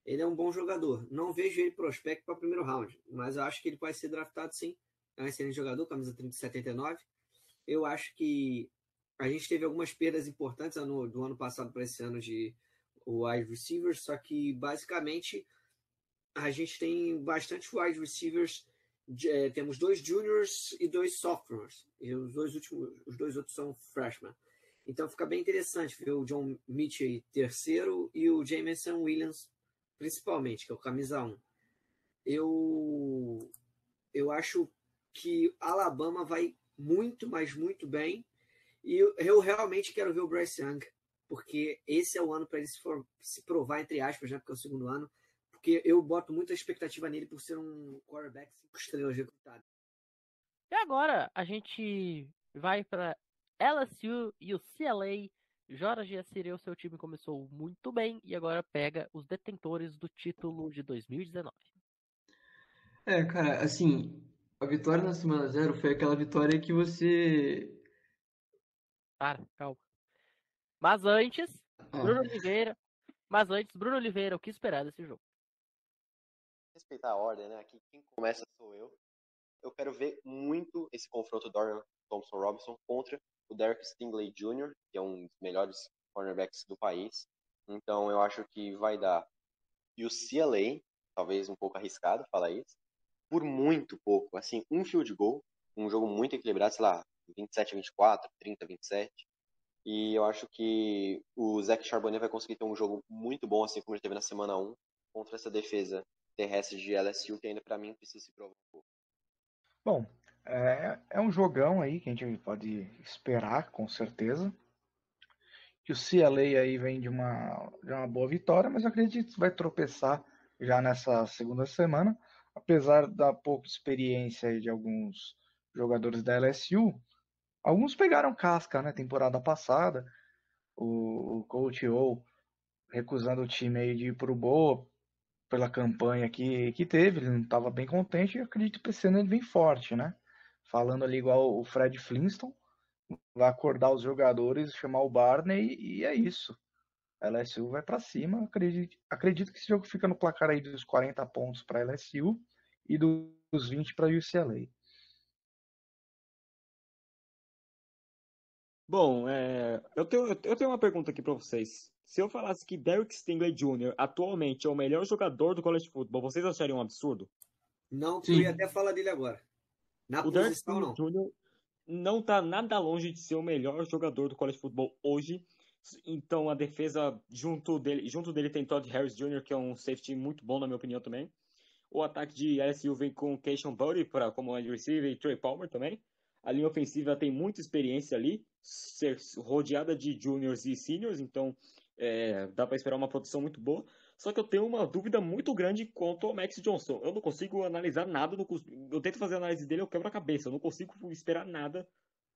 ele é um bom jogador. Não vejo ele prospecto para primeiro round, mas eu acho que ele pode ser draftado sim. É um excelente jogador, camisa 3079. Eu acho que a gente teve algumas perdas importantes do ano passado para esse ano de wide receivers, só que basicamente a gente tem bastante wide receivers é, temos dois juniors e dois sophomores. E os dois últimos, os dois outros são freshmen. Então fica bem interessante ver o John Mitchell terceiro e o Jameson Williams principalmente, que é o camisa 1. Eu eu acho que Alabama vai muito, mas muito bem. E eu, realmente quero ver o Bryce Young, porque esse é o ano para ele se, for, se provar, entre aspas, né, porque é o segundo ano, porque eu boto muita expectativa nele por ser um quarterback cinco estrelas recrutado. E agora a gente vai para LSU e o CLA. Jorge Assireu, seu time começou muito bem e agora pega os detentores do título de 2019. É, cara, assim, a vitória na semana zero foi aquela vitória que você. Para, calma. Mas antes, ah. Bruno Oliveira. Mas antes, Bruno Oliveira, o que esperar desse jogo? Respeitar a ordem, né? Aqui quem começa sou eu. Eu quero ver muito esse confronto do Dorian Thompson Robinson contra o Derek Stingley Jr., que é um dos melhores cornerbacks do país. Então eu acho que vai dar e o CLA, talvez um pouco arriscado falar isso, por muito pouco, assim, um field goal, um jogo muito equilibrado, sei lá, 27 a 24, 30 a 27. E eu acho que o Zach Charbonnet vai conseguir ter um jogo muito bom, assim como ele teve na semana 1, contra essa defesa terrestre de LSU que ainda para mim precisa se provar um pouco. Bom, é, é um jogão aí que a gente pode esperar, com certeza. Que o CLA aí vem de uma, de uma boa vitória, mas eu acredito que vai tropeçar já nessa segunda semana. Apesar da pouca experiência de alguns jogadores da LSU, alguns pegaram casca, né? Temporada passada, o, o coach O recusando o time aí de ir pro Boa pela campanha que, que teve, ele não estava bem contente e acredito que esse ano ele vem forte, né? Falando ali igual o Fred Flintstone, vai acordar os jogadores, chamar o Barney e é isso. A LSU vai para cima, acredito, acredito que esse jogo fica no placar aí dos 40 pontos para LSU e dos 20 para UCLA. Bom, é, eu, tenho, eu tenho uma pergunta aqui para vocês. Se eu falasse que Derek Stingley Jr. atualmente é o melhor jogador do college football, vocês achariam um absurdo? Não, eu ia até falar dele agora. Na O Derek posição, não. Jr. não tá nada longe de ser o melhor jogador do college football hoje. Então a defesa junto dele, junto dele tem Todd Harris Jr., que é um safety muito bom na minha opinião também. O ataque de LSU vem com Keishon Buddy para como wide receiver e Trey Palmer também. A linha ofensiva tem muita experiência ali, ser rodeada de juniors e seniors, então é, dá para esperar uma produção muito boa. Só que eu tenho uma dúvida muito grande quanto ao Max Johnson. Eu não consigo analisar nada, cons- eu tento fazer análise dele, eu quebro a cabeça. Eu não consigo esperar nada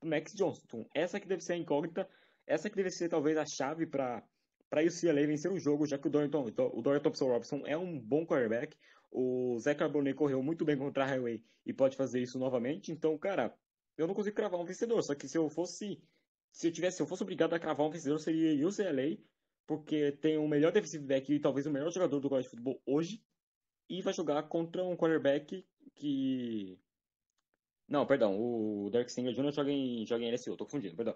do Max Johnson. Essa que deve ser a incógnita, essa que deve ser talvez a chave para para UCLA vencer o jogo, já que o Dorian, o Thompson Robinson é um bom quarterback. O Zé Carbonet correu muito bem contra a Highway e pode fazer isso novamente. Então, cara, eu não consigo cravar um vencedor. Só que se eu fosse, se eu tivesse, se eu fosse obrigado a cravar um vencedor, seria UCLA, porque tem o melhor defensive back e talvez o melhor jogador do college futebol hoje, e vai jogar contra um quarterback que não, perdão, o Derek Singer Jr. joga em, joga em LSU, tô confundindo, perdão.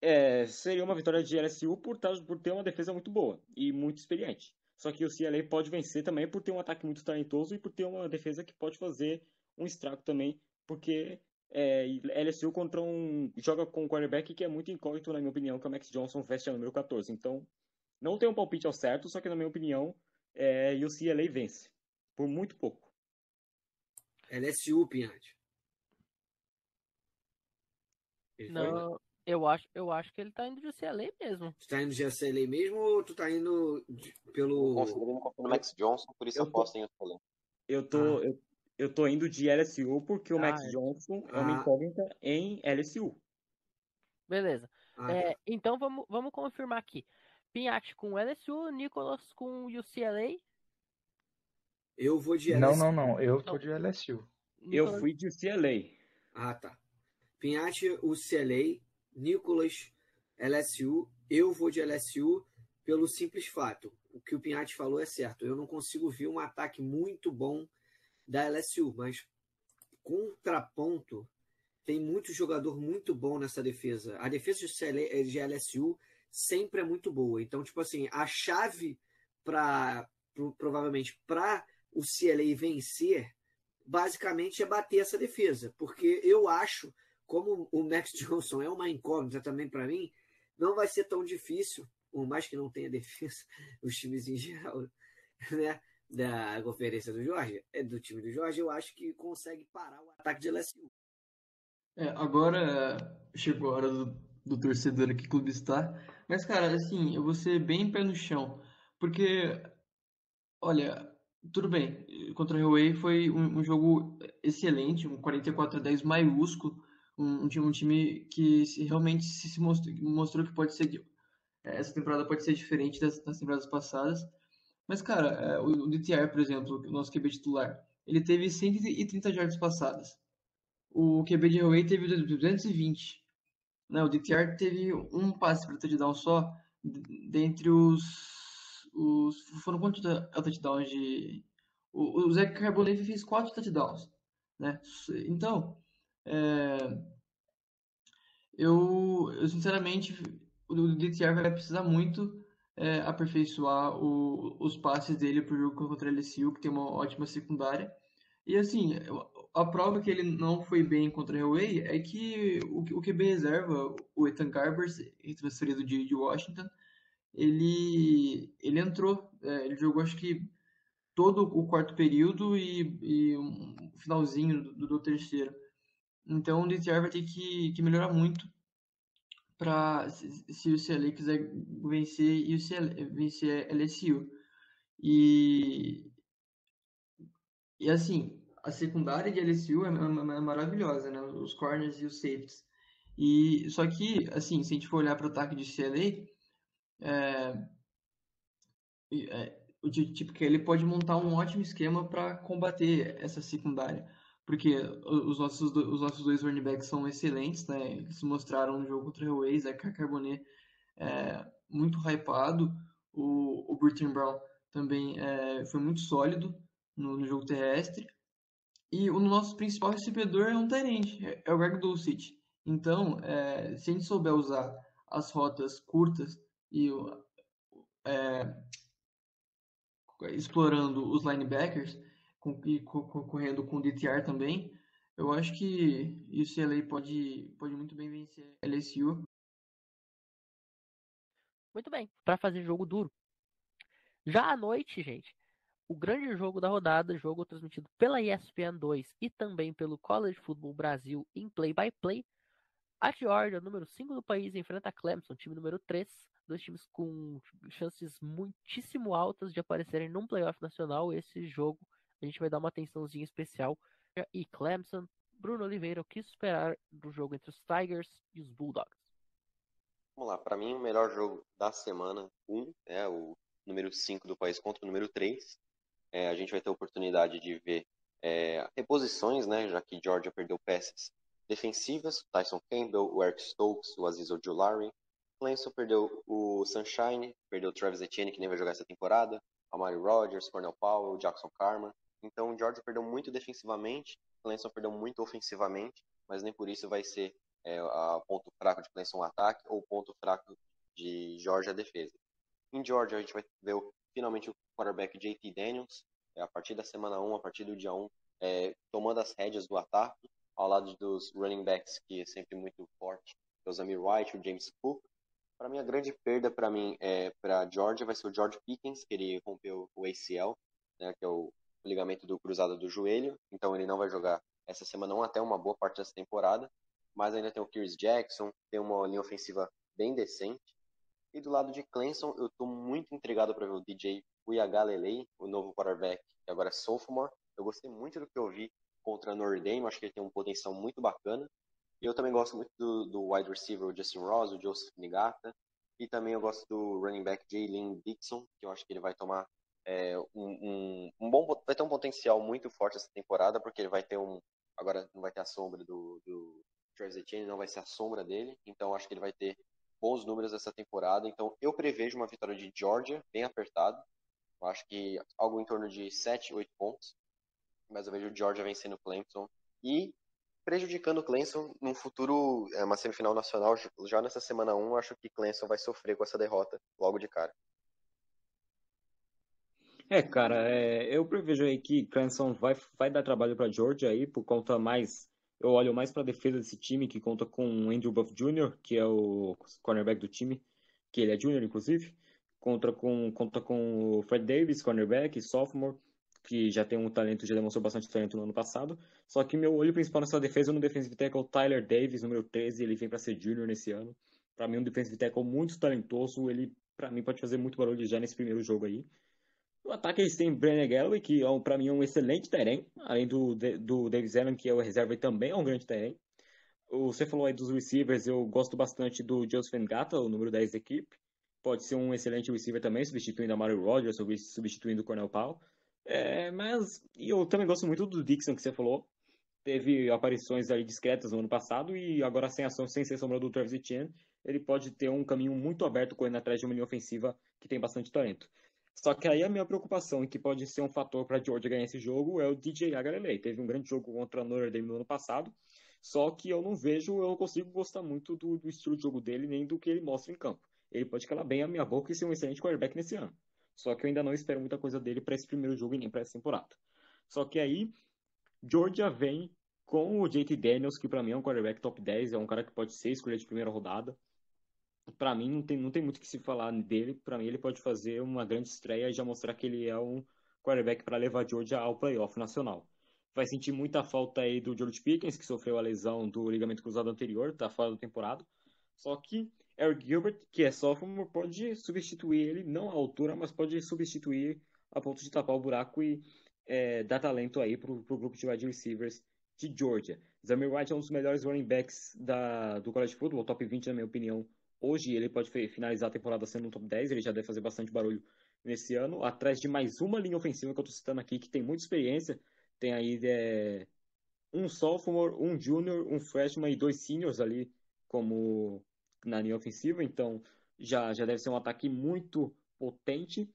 É, seria uma vitória de LSU por, por ter uma defesa muito boa e muito experiente. Só que o CLA pode vencer também por ter um ataque muito talentoso e por ter uma defesa que pode fazer um estrago também, porque é, LSU contra um joga com um quarterback que é muito incógnito, na minha opinião, que é o Max Johnson, veste a número 14. Então, não tem um palpite ao certo, só que na minha opinião, é, o CLA vence. Por muito pouco. LSU, foi? Não, eu acho, eu acho que ele tá indo de UCLA mesmo. Tu tá indo de UCLA mesmo ou tu tá indo de- pelo. Confio no Max Johnson, por isso Eu eu aposto em UCLA. Eu tô, Ah. eu, eu tô indo de LSU porque o Ah, Max é. Johnson é uma Ah. incógnita em LSU. Beleza. Ah, tá. É, então vamos, vamos confirmar aqui. Pinhatti com LSU, Nicolas com UCLA. Eu vou de Não, LSU. não, não. Eu tô de LSU. Eu Nicolas- fui de UCLA. Ah, tá. Pinhatti, UCLA, Nicolas, LSU. Eu vou de LSU pelo simples fato. O que o Pinhatti falou é certo. Eu não consigo ver um ataque muito bom da LSU, mas contraponto, tem muito jogador muito bom nessa defesa. A defesa de LSU sempre é muito boa. Então, tipo assim, a chave para provavelmente para o CLA vencer basicamente é bater essa defesa, porque eu acho, como o Max Johnson é uma incógnita também para mim, não vai ser tão difícil, por mais que não tenha defesa, os times em geral, né, da conferência do Jorge, é do time do Jorge, eu acho que consegue parar o ataque de LSU. É, agora chegou a hora do, do torcedor aqui clubistar. Mas, cara, assim, eu vou ser bem pé no chão. Porque, olha, tudo bem. Contra o Huawei foi um, um jogo excelente, um 44 a 10 maiúsculo. Um, um time, um time que se- realmente se, se mostrou, mostrou que pode ser. de- Essa temporada pode ser diferente das, das temporadas passadas. Mas, cara, é, o, DTR, por exemplo, o nosso QB titular, ele teve 130 jardas passadas. O QB de Huawei teve 220. Né? O DTR teve um passe para touchdown só, dentre os, os. Foram quantos ta- touchdowns de. O, o Zé Carbonet fez quatro touchdowns. Né? Então, é, eu, eu sinceramente, o DTR vai precisar muito é, aperfeiçoar o- os passes dele pro jogo contra a LSU, que tem uma ótima secundária. E assim, a prova que ele não foi bem contra a Huawei é que o, o QB reserva, o Ethan Garbers, transferido de, de Washington, ele, ele entrou, é, ele jogou acho que todo o quarto período e, e um finalzinho do, do terceiro. Então o DTR vai ter que, que melhorar muito para se, o CLA quiser vencer e vencer LSU. E, e assim, a secundária de LSU é, é- é maravilhosa, né? Os corners e os safeties. E só que, assim, se a gente for olhar para o ataque de CLA, é, é, o ti- tipo que ele pode montar um ótimo esquema para combater essa secundária, porque os nossos os nossos dois running backs são excelentes, né? Eles mostraram no jogo contra o Huawei, Zé Carbonet é muito hypado, o, o Burton Brown também é, foi muito sólido no, no jogo terrestre. E o nosso principal recebedor é um Tyrant, é é o Greg Dulcich. Então, é, se a gente souber usar as rotas curtas e é, explorando os linebackers com, e co- co- correndo com o DTR também, eu acho que UCLA pode, pode muito bem vencer LSU. Muito bem, para fazer jogo duro. Já à noite, gente, o grande jogo da rodada, jogo transmitido pela ESPN 2 e também pelo College Football Brasil em play-by-play. A Georgia, número 5 do país, enfrenta a Clemson, time número 3. Dois times com chances muitíssimo altas de aparecerem num playoff nacional. Esse jogo a gente vai dar uma atençãozinha especial. E Clemson, Bruno Oliveira, o que esperar do jogo entre os Tigers e os Bulldogs? Vamos lá, para mim o melhor jogo da semana 1 um, é o número 5 do país contra o número 3. É, a gente vai ter a oportunidade de ver é, reposições, né, já que Georgia perdeu peças defensivas, Tyson Campbell, o Eric Stokes, o Aziz Ojulari. Clemson perdeu o Sunshine, perdeu o Travis Etienne, que nem vai jogar essa temporada, Amari Rogers, Cornell Powell, Jackson Carman. Então, Georgia perdeu muito defensivamente, Clemson perdeu muito ofensivamente, mas nem por isso vai ser é, a ponto fraco de Clemson o ataque ou ponto fraco de Georgia a defesa. Em Georgia, a gente vai ver o, finalmente o quarterback JT Daniels, é, a partir da semana 1, a partir do dia 1, é, tomando as rédeas do ataque, ao lado dos running backs, que é sempre muito forte, é o Zamir White, o James Cook. Para mim, a grande perda para mim é para Georgia vai ser o George Pickens, que ele rompeu o ACL, né, que é o ligamento do cruzado do joelho, então ele não vai jogar essa semana 1 até uma boa parte dessa temporada, mas ainda tem o Chris Jackson, tem uma linha ofensiva bem decente, e do lado de Clemson, eu estou muito intrigado para ver o DJ Uyagalelei, o novo quarterback, que agora é sophomore. Eu gostei muito do que eu vi contra Notre Dame, acho que ele tem um potencial muito bacana. Eu também gosto muito do, do wide receiver, Justin Ross, o Joseph Nigata. E também eu gosto do running back Jalen Dixon, que eu acho que ele vai tomar é, um, um, um, bom, vai ter um potencial muito forte essa temporada, porque ele vai ter um, agora não vai ter a sombra do, do Travis Etienne, não vai ser a sombra dele, então acho que ele vai ter bons números essa temporada. Então eu prevejo uma vitória de Georgia bem apertada. Acho que algo em torno de 7, 8 pontos. Mas eu vejo o Georgia vencendo o Clemson e prejudicando o Clemson num futuro, é, uma semifinal nacional. Já nessa semana 1, acho que Clemson vai sofrer com essa derrota logo de cara. É, cara, é, eu prevejo aí que Clemson vai, vai dar trabalho para Georgia aí, por conta mais eu olho mais para a defesa desse time, que conta com Andrew Buff Jr., que é o cornerback do time, que ele é junior, inclusive. Conta com, conta com o Fred Davis, cornerback, sophomore, que já tem um talento, já demonstrou bastante talento no ano passado. Só que meu olho principal nessa defesa é no defensive tackle Tyler Davis, número 13, ele vem para ser junior nesse ano. Para mim, um defensive tackle muito talentoso, ele para mim pode fazer muito barulho já nesse primeiro jogo aí. No ataque eles têm Brenner Galloway, que é, para mim é um excelente terem, além do, do Davis Allen, que é o reserva e também é um grande terem. Você falou aí dos receivers, eu gosto bastante do Joseph Ngata, o número 10 da equipe. Pode ser um excelente receiver também, substituindo a Mario Rogers, substituindo o Cornell Powell. É, mas eu também gosto muito do Dixon, que você falou. Teve aparições ali discretas no ano passado e agora sem ação, sem ser sombra do Travis Etienne, ele pode ter um caminho muito aberto correndo atrás de uma linha ofensiva que tem bastante talento. Só que aí a minha preocupação, que pode ser um fator para Georgia ganhar esse jogo, é o DJ Agarelei. Teve um grande jogo contra a Notre Dame no ano passado, só que eu não vejo, eu não consigo gostar muito do, do, estilo de jogo dele, nem do que ele mostra em campo. Ele pode calar bem a minha boca e ser um excelente quarterback nesse ano. Só que eu ainda não espero muita coisa dele para esse primeiro jogo e nem para essa temporada. Só que aí, Georgia vem com o JT Daniels, que para mim é um quarterback top 10, é um cara que pode ser escolhido de primeira rodada para mim não tem, não tem muito o que se falar dele. Para mim ele pode fazer uma grande estreia e já mostrar que ele é um quarterback para levar Georgia ao playoff nacional. Vai sentir muita falta aí do George Pickens, que sofreu a lesão do ligamento cruzado anterior, tá fora da temporada. Só que Eric Gilbert, que é sophomore, pode substituir ele, não à altura, mas pode substituir a ponto de tapar o buraco e é, dar talento aí pro, pro grupo de wide receivers de Georgia. Zamir White é um dos melhores running backs da, do college football, top 20 na minha opinião, Hoje ele pode finalizar a temporada sendo um top 10, ele já deve fazer bastante barulho nesse ano, atrás de mais uma linha ofensiva que eu estou citando aqui, que tem muita experiência. Tem aí é, um sophomore, um junior, um freshman e dois seniors ali como na linha ofensiva, então já, já deve ser um ataque muito potente,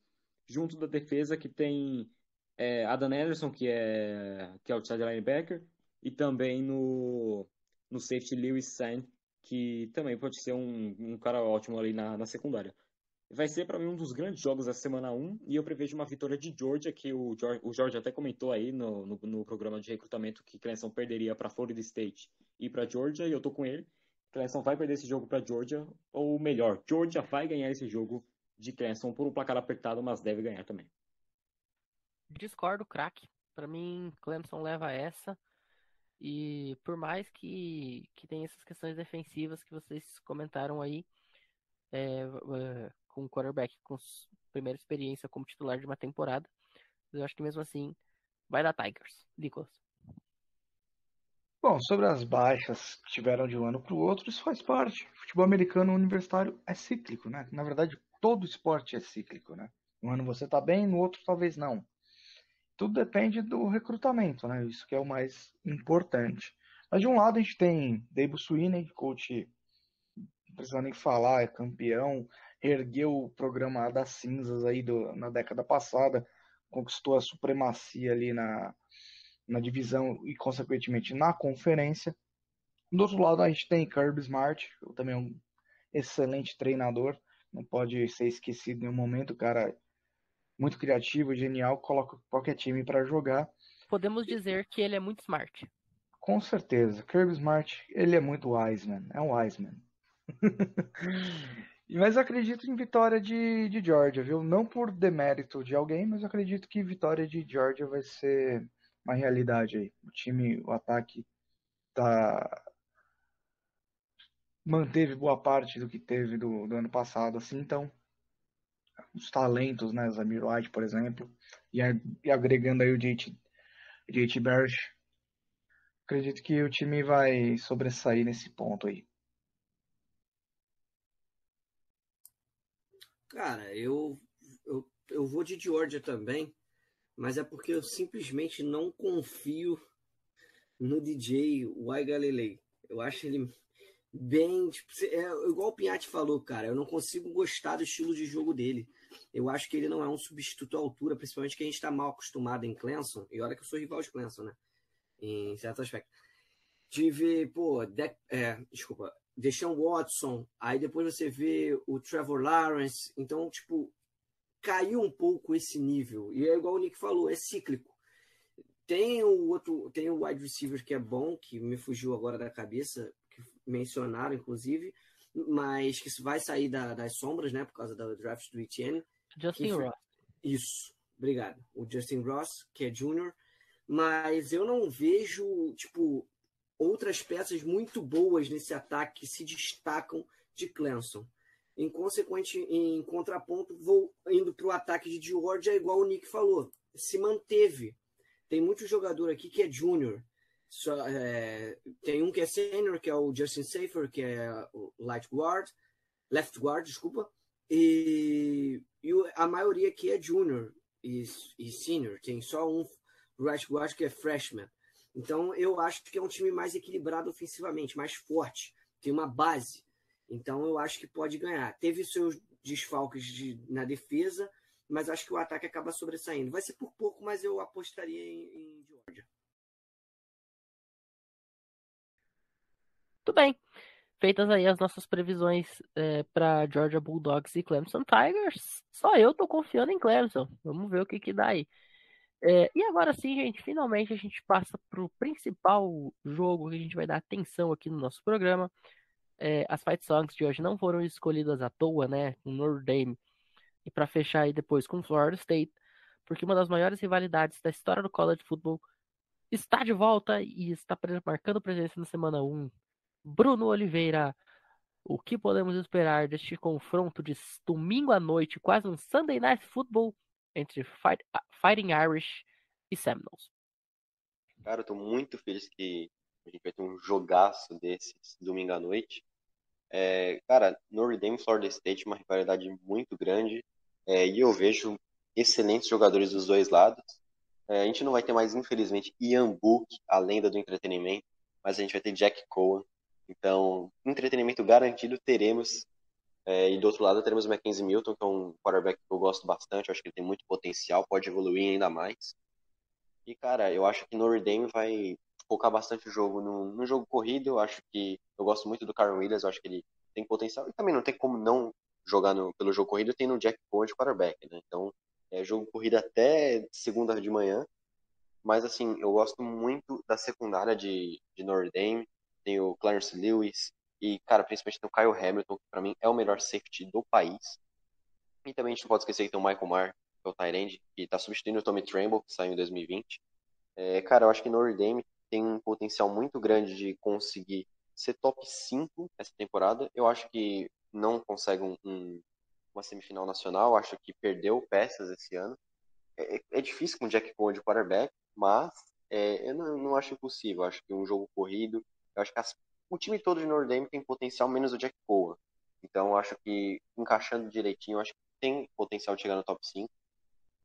junto da defesa que tem é, Adam Anderson, que é, que é outside linebacker, e também no, no safety Lewis Sand, que também pode ser um, um cara ótimo ali na, na secundária. vai ser para mim um dos grandes jogos da semana 1 e eu prevejo uma vitória de Georgia, que o Jorge, o até comentou aí no, no, no, programa de recrutamento que Clemson perderia para Florida State e para Georgia, e eu tô com ele. Clemson vai perder esse jogo para Georgia, ou melhor, Georgia vai ganhar esse jogo de Clemson por um placar apertado, mas deve ganhar também. Discordo, craque. Para mim, Clemson leva essa. E por mais que, que tenha essas questões defensivas que vocês comentaram aí, é, com o quarterback com primeira experiência como titular de uma temporada. Eu acho que mesmo assim vai dar Tigers. Nicolas. Bom, sobre as baixas que tiveram de um ano para o outro, isso faz parte. Futebol americano universitário é cíclico, né? Na verdade, todo esporte é cíclico, né? Um ano você está bem, no outro talvez não. Tudo depende do recrutamento, né? Isso que é o mais importante. Mas de um lado a gente tem Dave Sweeney, coach, não precisa nem falar, é campeão, ergueu o programa das cinzas aí do, na década passada, conquistou a supremacia ali na, na divisão e, consequentemente, na conferência. Do outro lado, a gente tem Kirby Smart, também é um excelente treinador, não pode ser esquecido em nenhum momento, cara muito criativo, genial, coloca qualquer time para jogar. Podemos dizer que ele é muito smart. Com certeza, Kirby Smart, ele é muito wise man, é um wise man. Mas acredito em vitória de, de Georgia, viu? Não por demérito de alguém, mas acredito que vitória de Georgia vai ser uma realidade aí. O time, o ataque tá manteve boa parte do que teve do, do ano passado, assim, então os talentos, né, Zamir White, por exemplo, e, e agregando aí o JT, Barish, acredito que o time vai sobressair nesse ponto aí. Cara, eu, eu, eu vou de Georgia também, mas é porque eu simplesmente não confio no DJ Y Galilei. Eu acho ele bem. Tipo, é igual o Pinhatti falou, cara. Eu não consigo gostar do estilo de jogo dele. Eu acho que ele não é um substituto à altura, principalmente que a gente está mal acostumado em Clemson. E olha que eu sou rival de Clemson, né? Em certo aspecto. Ver, pô, de, é, desculpa, Deshaun Watson, aí depois você vê o Trevor Lawrence, então, tipo, caiu um pouco esse nível. E é igual o Nick falou, é cíclico. Tem o outro, tem o wide receiver que é bom, que me fugiu agora da cabeça, mencionaram, inclusive, mas que vai sair da, das sombras, né, por causa da draft do Etienne. Justin Ross. Isso, obrigado. O Justin Ross, que é junior, mas eu não vejo, tipo, outras peças muito boas nesse ataque que se destacam de Clemson. Em consequente, em contraponto, vou indo para o ataque de Georgia, igual o Nick falou, se manteve. Tem muito jogador aqui que é júnior. É, tem um que é senior, que é o Justin Safer, que é o light guard, left guard, desculpa. E, e a maioria aqui é junior e, e senior. Tem só um right guard que é freshman. Então, eu acho que é um time mais equilibrado ofensivamente, mais forte, tem uma base. Então, eu acho que pode ganhar. Teve seus desfalques de, na defesa, mas acho que o ataque acaba sobressaindo. Vai ser por pouco, mas eu apostaria em, em Georgia. Tudo bem. Feitas aí as nossas previsões é, para Georgia Bulldogs e Clemson Tigers, só eu tô confiando em Clemson. Vamos ver o que, que dá aí. É, e agora sim, gente, finalmente a gente passa para o principal jogo que a gente vai dar atenção aqui no nosso programa. É, as Fight Songs de hoje não foram escolhidas à toa, né? Com Notre Dame e para fechar aí depois com Florida State, porque uma das maiores rivalidades da história do college football está de volta e está marcando presença na semana 1. Bruno Oliveira, o que podemos esperar deste confronto de domingo à noite, quase um Sunday Night Football entre Fight, Fighting Irish e Seminoles. Cara, eu tô muito feliz que a gente vai ter um jogaço desses domingo à noite. É, cara, Notre Dame e Florida State, uma rivalidade muito grande. É, e eu vejo excelentes jogadores dos dois lados. É, a gente não vai ter mais, infelizmente, Ian Book, a lenda do entretenimento, mas a gente vai ter Jack Cohen. Então, entretenimento garantido teremos é, e do outro lado teremos o Mackenzie Milton, que é um quarterback que eu gosto bastante, eu acho que ele tem muito potencial, pode evoluir ainda mais. E, cara, eu acho que Notre Dame vai focar bastante o jogo no, no jogo corrido, eu acho que eu gosto muito do Karen Williams, eu acho que ele tem potencial, e também não tem como não jogar no, pelo jogo corrido, tem no Jack Cohen de quarterback, né? Então, é jogo corrido até segunda de manhã. Mas, assim, eu gosto muito da secundária de, de Notre Dame. Tem o Clarence Lewis e, cara, principalmente tem o Kyle Hamilton, que pra mim é o melhor safety do país. E também a gente não pode esquecer que tem o Michael Mayer, que é o Tyrande, que tá substituindo o Tommy Tremble, que saiu em 2020. É, cara, eu acho que Notre Dame tem um potencial muito grande de conseguir ser top 5 essa temporada. Eu acho que não consegue um, um, uma semifinal nacional, acho que perdeu peças esse ano. É, é difícil com o Jack Cohen de quarterback, mas é, eu não, não, acho impossível. Acho que um jogo corrido, eu acho que as, o time todo de Notre Dame tem potencial, menos o Jack Cohen. Então eu acho que encaixando direitinho, eu acho que tem potencial de chegar no top 5.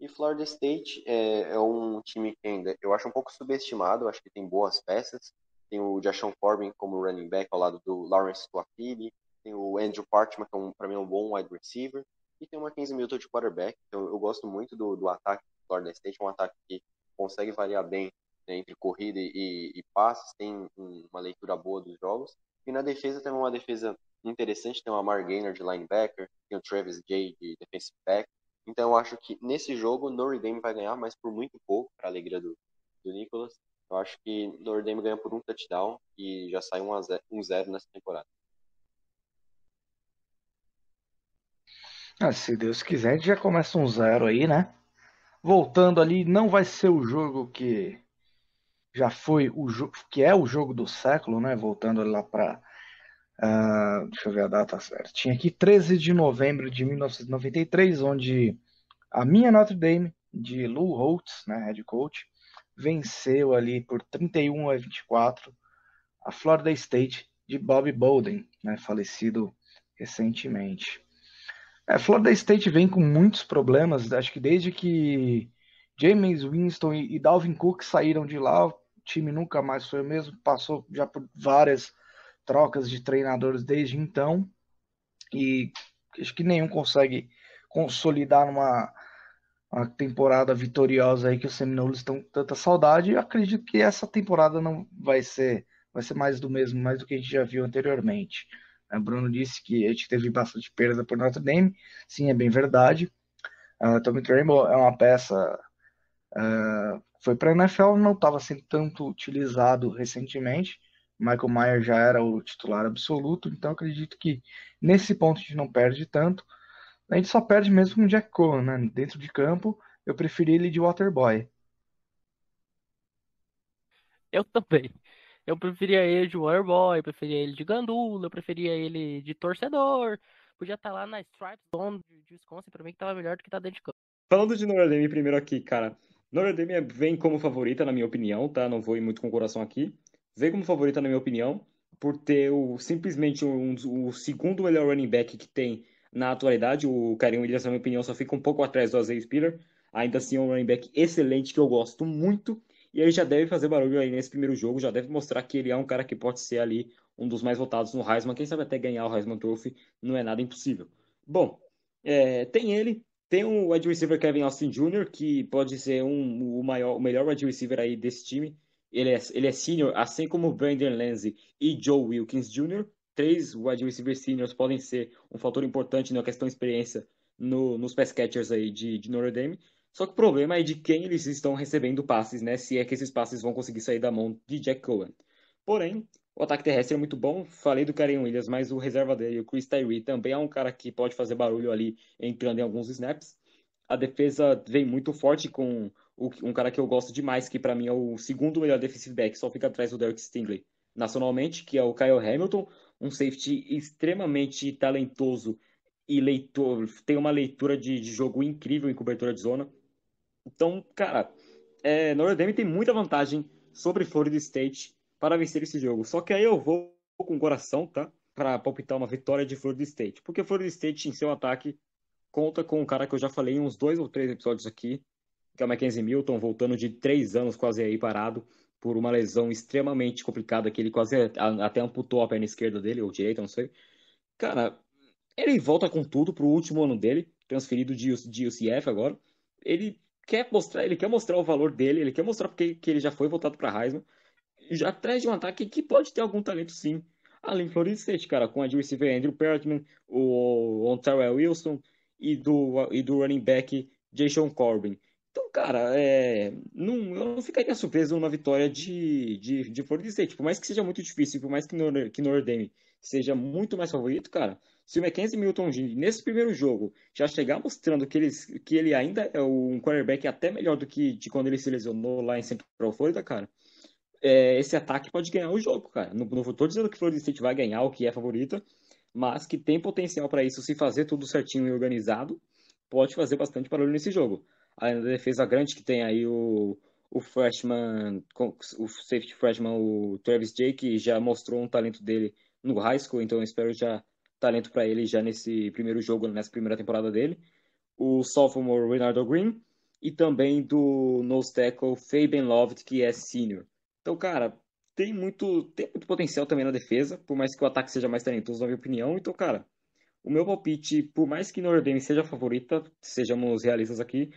E Florida State é, é, um time que ainda eu acho um pouco subestimado, eu acho que tem boas peças. Tem o Jashon Corbin como running back ao lado do Lawrence Tuafili, tem o Andrew Parchman, que é um, para mim é um bom wide receiver, e tem o Mackenzie Milton de quarterback. Então eu gosto muito do, do ataque do Florida State, um ataque que consegue variar bem né, entre corrida e, e passes, tem um, uma leitura boa dos jogos. E na defesa tem uma defesa interessante, tem o Amar Gainer de linebacker, tem o Travis Jay de defensive back. Então eu acho que nesse jogo Notre Dame vai ganhar, mas por muito pouco, para alegria do, do Nicholas. Eu acho que Notre Dame ganha por um touchdown e já sai 1 um 0 nessa temporada. Ah, se Deus quiser, a gente já começa um zero aí, né? Voltando ali, não vai ser o jogo que já foi o que é o jogo do século, né? Voltando lá para uh, ah, deixa eu ver a data certinha aqui, 13 de novembro de 1993, onde a minha Notre Dame de Lou Holtz, né, head coach, venceu ali por 31 a 24 a Florida State de Bob Bowden, né, falecido recentemente. É, Florida State vem com muitos problemas, acho que desde que James Winston e Dalvin Cook saíram de lá, time nunca mais foi o mesmo, passou já por várias trocas de treinadores desde então e acho que nenhum consegue consolidar numa uma temporada vitoriosa aí que os Seminoles estão com tanta saudade. Eu acredito que essa temporada não vai ser vai ser mais do mesmo, mais do que a gente já viu anteriormente. O Bruno disse que a gente teve bastante perda por Notre Dame. Sim, é bem verdade. Uh, Tommy Tremble é uma peça. Uh, foi para a NFL, não estava sendo tanto utilizado recentemente. Michael Mayer já era o titular absoluto, então acredito que nesse ponto a gente não perde tanto. A gente só perde mesmo com o Jack Cohen, né? Dentro de campo, eu preferi ele de Waterboy. Eu também. Eu preferia ele de Waterboy, eu preferia ele de Gandula, eu preferia ele de torcedor. Podia estar tá lá na Stripes Zone de Wisconsin, pra mim que tava melhor do que tá dentro de campo. Falando de Notre Dame primeiro aqui, cara. Notre Dame vem como favorita, na minha opinião, tá? Não vou ir muito com o coração aqui. Vem como favorita, na minha opinião, por ter o, simplesmente um, o segundo melhor running back que tem na atualidade. O Karim Williams, na minha opinião, só fica um pouco atrás do Isaiah Spiller. Ainda assim, é um running back excelente que eu gosto muito. E ele já deve fazer barulho aí nesse primeiro jogo, já deve mostrar que ele é um cara que pode ser ali um dos mais votados no Heisman. Quem sabe até ganhar o Heisman Trophy não é nada impossível. Bom, é, tem ele, tem o wide receiver Kevin Austin Jr., que pode ser um, o, maior, o melhor wide receiver aí desse time. Ele é, ele é senior, assim como Brandon Lenzi e Joe Wilkins Jr. Três wide receivers seniors podem ser um fator importante na questão de experiência no, nos pass catchers aí de, de Notre Dame. Só que o problema é de quem eles estão recebendo passes, né? Se é que esses passes vão conseguir sair da mão de Jack Cohen. Porém, o ataque terrestre é muito bom. Falei do Karen Williams, mas o reserva dele, o Chris Tyree, também é um cara que pode fazer barulho ali entrando em alguns snaps. A defesa vem muito forte com um cara que eu gosto demais, que para mim é o segundo melhor defensive back, só fica atrás do Derek Stingley nacionalmente, que é o Kyle Hamilton, um safety extremamente talentoso e leitor, tem uma leitura de, de jogo incrível em cobertura de zona. Então, cara, é, Notre Dame tem muita vantagem sobre Florida State para vencer esse jogo. Só que aí eu vou com o coração, tá? Para palpitar uma vitória de Florida State. Porque Florida State, em seu ataque, conta com um cara que eu já falei em uns dois ou três episódios aqui, que é o Mackenzie Milton, voltando de três anos quase aí parado, por uma lesão extremamente complicada, que ele quase até amputou a perna esquerda dele, ou direita, não sei. Cara, ele volta com tudo pro último ano dele, transferido de, UCF agora. Ele quer mostrar, ele quer mostrar o valor dele, ele quer mostrar porque que ele já foi voltado para Heisman, traz de um ataque que pode ter algum talento sim. ali em Florida State, cara, com a de receiver Andrew Pertman, o Ontario Wilson e do, e do running back Jason Corbin. Então, cara, é, não, eu não ficaria surpreso numa vitória de, de, de Florida State. Por mais que seja muito difícil, por mais que, Notre, que Notre Dame seja muito mais favorito, cara, se o Mackenzie Milton nesse primeiro jogo já chegar mostrando que ele, que ele ainda é um quarterback até melhor do que de quando ele se lesionou lá em Central Florida, cara, é, esse ataque pode ganhar o jogo, cara. Não, não tô dizendo que Florida State vai ganhar, o que é favorita, mas que tem potencial para isso se fazer tudo certinho e organizado, pode fazer bastante barulho nesse jogo da defesa grande que tem aí o, o freshman, o safety freshman, o Travis J, que já mostrou um talento dele no high school, então eu espero já talento para ele já nesse primeiro jogo, nessa primeira temporada dele. O sophomore Renardo Green e também do nose tackle Fabian Lovett, que é senior. Então, cara, tem muito, tem muito potencial também na defesa, por mais que o ataque seja mais talentoso, na minha opinião. Então, cara, o meu palpite, por mais que Notre Dame seja a favorita, sejamos realistas aqui,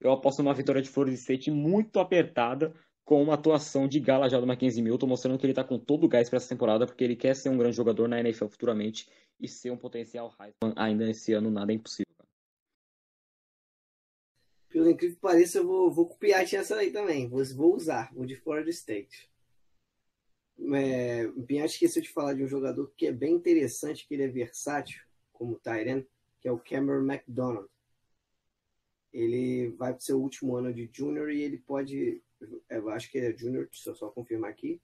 eu aposto numa vitória de Florida State muito apertada, com uma atuação de gala já do Mackenzie Milton, mostrando que ele está com todo o gás para essa temporada, porque ele quer ser um grande jogador na NFL futuramente e ser um potencial Heisman ainda esse ano, nada é impossível. Pelo incrível que pareça, eu vou, vou copiar essa aí também. Vou, vou usar, o de Florida State. É, o Pinhatti esqueceu de falar de um jogador que é bem interessante, que ele é versátil, como Tyren, que é o Cameron McDonald ele vai para o seu último ano de junior e ele pode, eu acho que ele é junior, eu só confirmar aqui.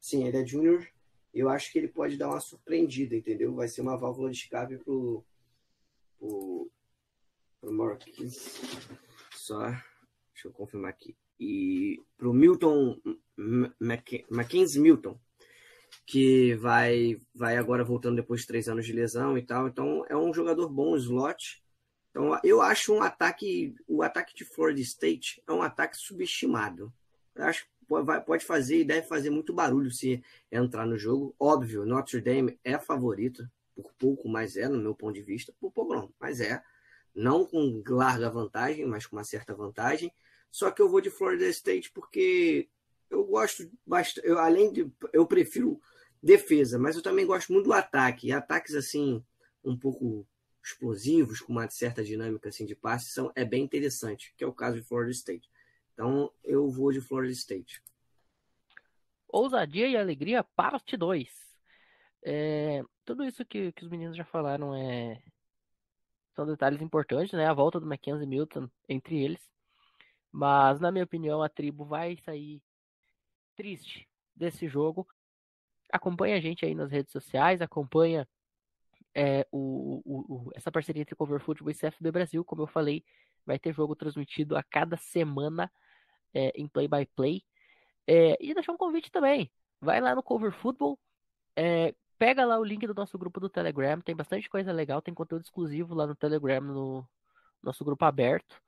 Sim, ele é junior. Eu acho que ele pode dar uma surpreendida, entendeu? Vai ser uma válvula de escape pro pro, pro Marquis. Só, deixa eu confirmar aqui. E pro Milton Mackenzie Milton, que vai vai agora voltando depois de três anos de lesão e tal. Então é um jogador bom slot então, eu acho um ataque, o ataque de Florida State é um ataque subestimado. Eu acho que pode fazer e deve fazer muito barulho se entrar no jogo. Óbvio, Notre Dame é favorito, por pouco, mas é, no meu ponto de vista. Por pouco não, mas é. Não com larga vantagem, mas com uma certa vantagem. Só que eu vou de Florida State porque eu gosto bastante. Eu, além de. Eu prefiro defesa, mas eu também gosto muito do ataque. E ataques assim, um pouco explosivos, com uma certa dinâmica assim, de passe, são, é bem interessante, que é o caso de Florida State. Então, eu vou de Florida State. Ousadia e alegria, parte 2. É, tudo isso que, que os meninos já falaram é, são detalhes importantes, né? A volta do Mackenzie Milton entre eles. Mas, na minha opinião, a tribo vai sair triste desse jogo. Acompanha a gente aí nas redes sociais, acompanha é, o, o, o, essa parceria entre Cover Football e CFB Brasil, como eu falei, vai ter jogo transmitido a cada semana é, em play by play. É, e deixar um convite também. Vai lá no Cover Football, pega lá o link do nosso grupo do Telegram, tem bastante coisa legal, tem conteúdo exclusivo lá no Telegram, no nosso grupo aberto.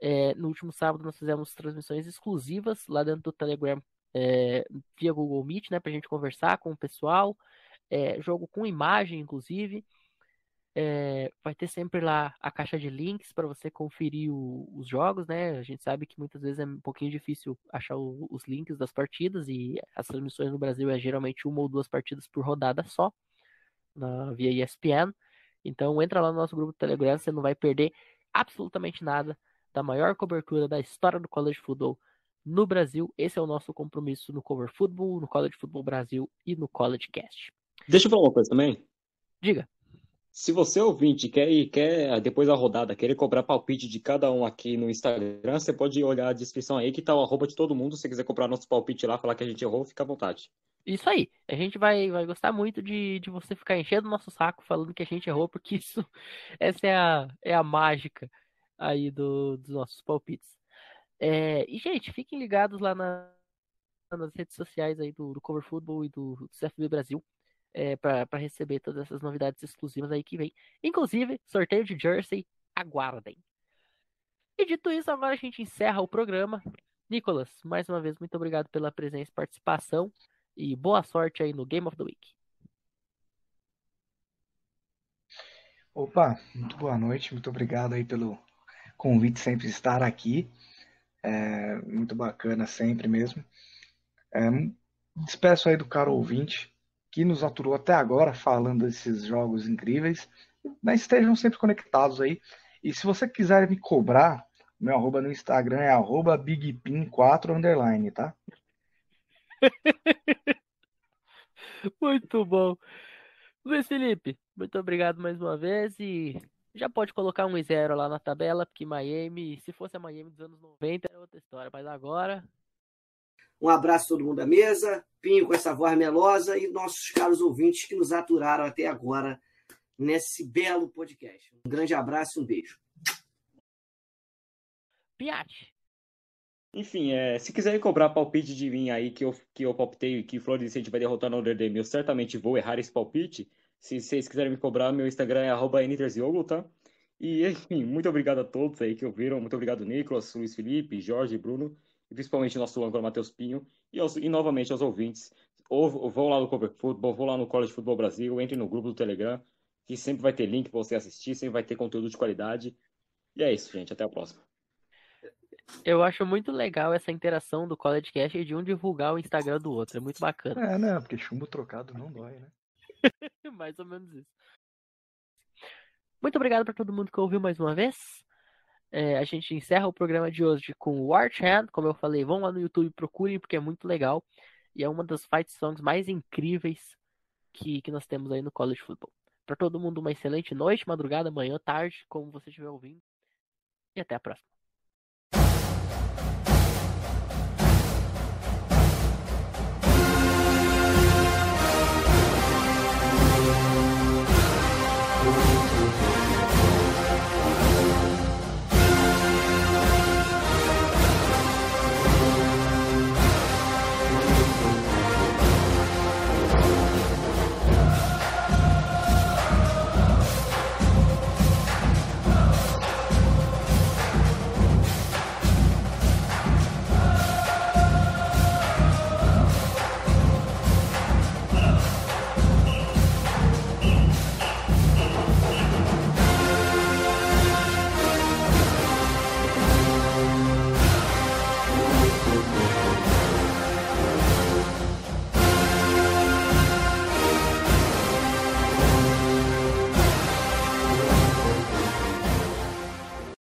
É, no último sábado nós fizemos transmissões exclusivas lá dentro do Telegram é, via Google Meet, né, pra gente conversar com o pessoal é, jogo com imagem, inclusive. É, vai ter sempre lá a caixa de links para você conferir o, os jogos, né? A gente sabe que muitas vezes é um pouquinho difícil achar o, os links das partidas e as transmissões no Brasil é geralmente uma ou duas partidas por rodada só, na, via ESPN. Então entra lá no nosso grupo do Telegram, você não vai perder absolutamente nada da maior cobertura da história do college football no Brasil. Esse é o nosso compromisso no Cover Football, no College Football Brasil e no College Cast. Deixa eu falar uma coisa também. Diga. Se você ouvinte quer ir, quer depois da rodada, querer cobrar palpite de cada um aqui no Instagram, você pode olhar a descrição aí que tá o arroba de todo mundo. Se quiser comprar nosso palpite lá, falar que a gente errou, fica à vontade. Isso aí. A gente vai, vai gostar muito de, de você ficar enchendo o nosso saco falando que a gente errou, porque isso essa é a, é a mágica aí do, dos nossos palpites. É, e, gente, fiquem ligados lá na, nas redes sociais aí do, do Cover Football e do, do CFB Brasil é, para receber todas essas novidades exclusivas aí que vem. Inclusive, sorteio de Jersey, aguardem. E dito isso, agora a gente encerra o programa. Nicolas, mais uma vez, muito obrigado pela presença e participação. E boa sorte aí no Game of the Week. Opa, muito boa noite, muito obrigado aí pelo convite sempre estar aqui. É muito bacana sempre mesmo. É, despeço aí do caro ouvinte que nos aturou até agora falando desses jogos incríveis, né, estejam sempre conectados aí. E se você quiser me cobrar, meu arroba no Instagram é arroba bigpin4 underline, tá? Muito bom. Luiz Felipe, muito obrigado mais uma vez e já pode colocar um zero lá na tabela, porque Miami, se fosse a Miami dos anos 90, era outra história, mas agora. Um abraço a todo mundo da mesa, Pinho com essa voz melosa e nossos caros ouvintes que nos aturaram até agora nesse belo podcast. Um grande abraço e um beijo. Piate. Enfim, é, se quiserem cobrar palpite de mim aí, que eu, que eu palpitei que Florida State vai derrotar Notre Dame, eu certamente vou errar esse palpite. Se vocês quiserem me cobrar, meu Instagram é arroba tá? E, enfim, muito obrigado a todos aí que ouviram. Muito obrigado, Nicolas, Luiz Felipe, Jorge, Bruno, e principalmente nosso âncora Matheus Pinho. E, aos, e novamente aos ouvintes, ou, ou vão lá no Cover Football, vão lá no College Football Brasil, entre no grupo do Telegram, que sempre vai ter link para você assistir, sempre vai ter conteúdo de qualidade. E é isso, gente. Até a próxima. Eu acho muito legal essa interação do College Cash e de um divulgar o Instagram do outro. É muito bacana. É, né? Porque chumbo trocado não dói, né? mais ou menos isso. Muito obrigado para todo mundo que ouviu mais uma vez. É, a gente encerra o programa de hoje com War Chant. Como eu falei, vão lá no YouTube, procurem, porque é muito legal. E é uma das fight songs mais incríveis que, que nós temos aí no College Football. Para todo mundo, uma excelente noite, madrugada, manhã, tarde, como você estiver ouvindo. E até a próxima.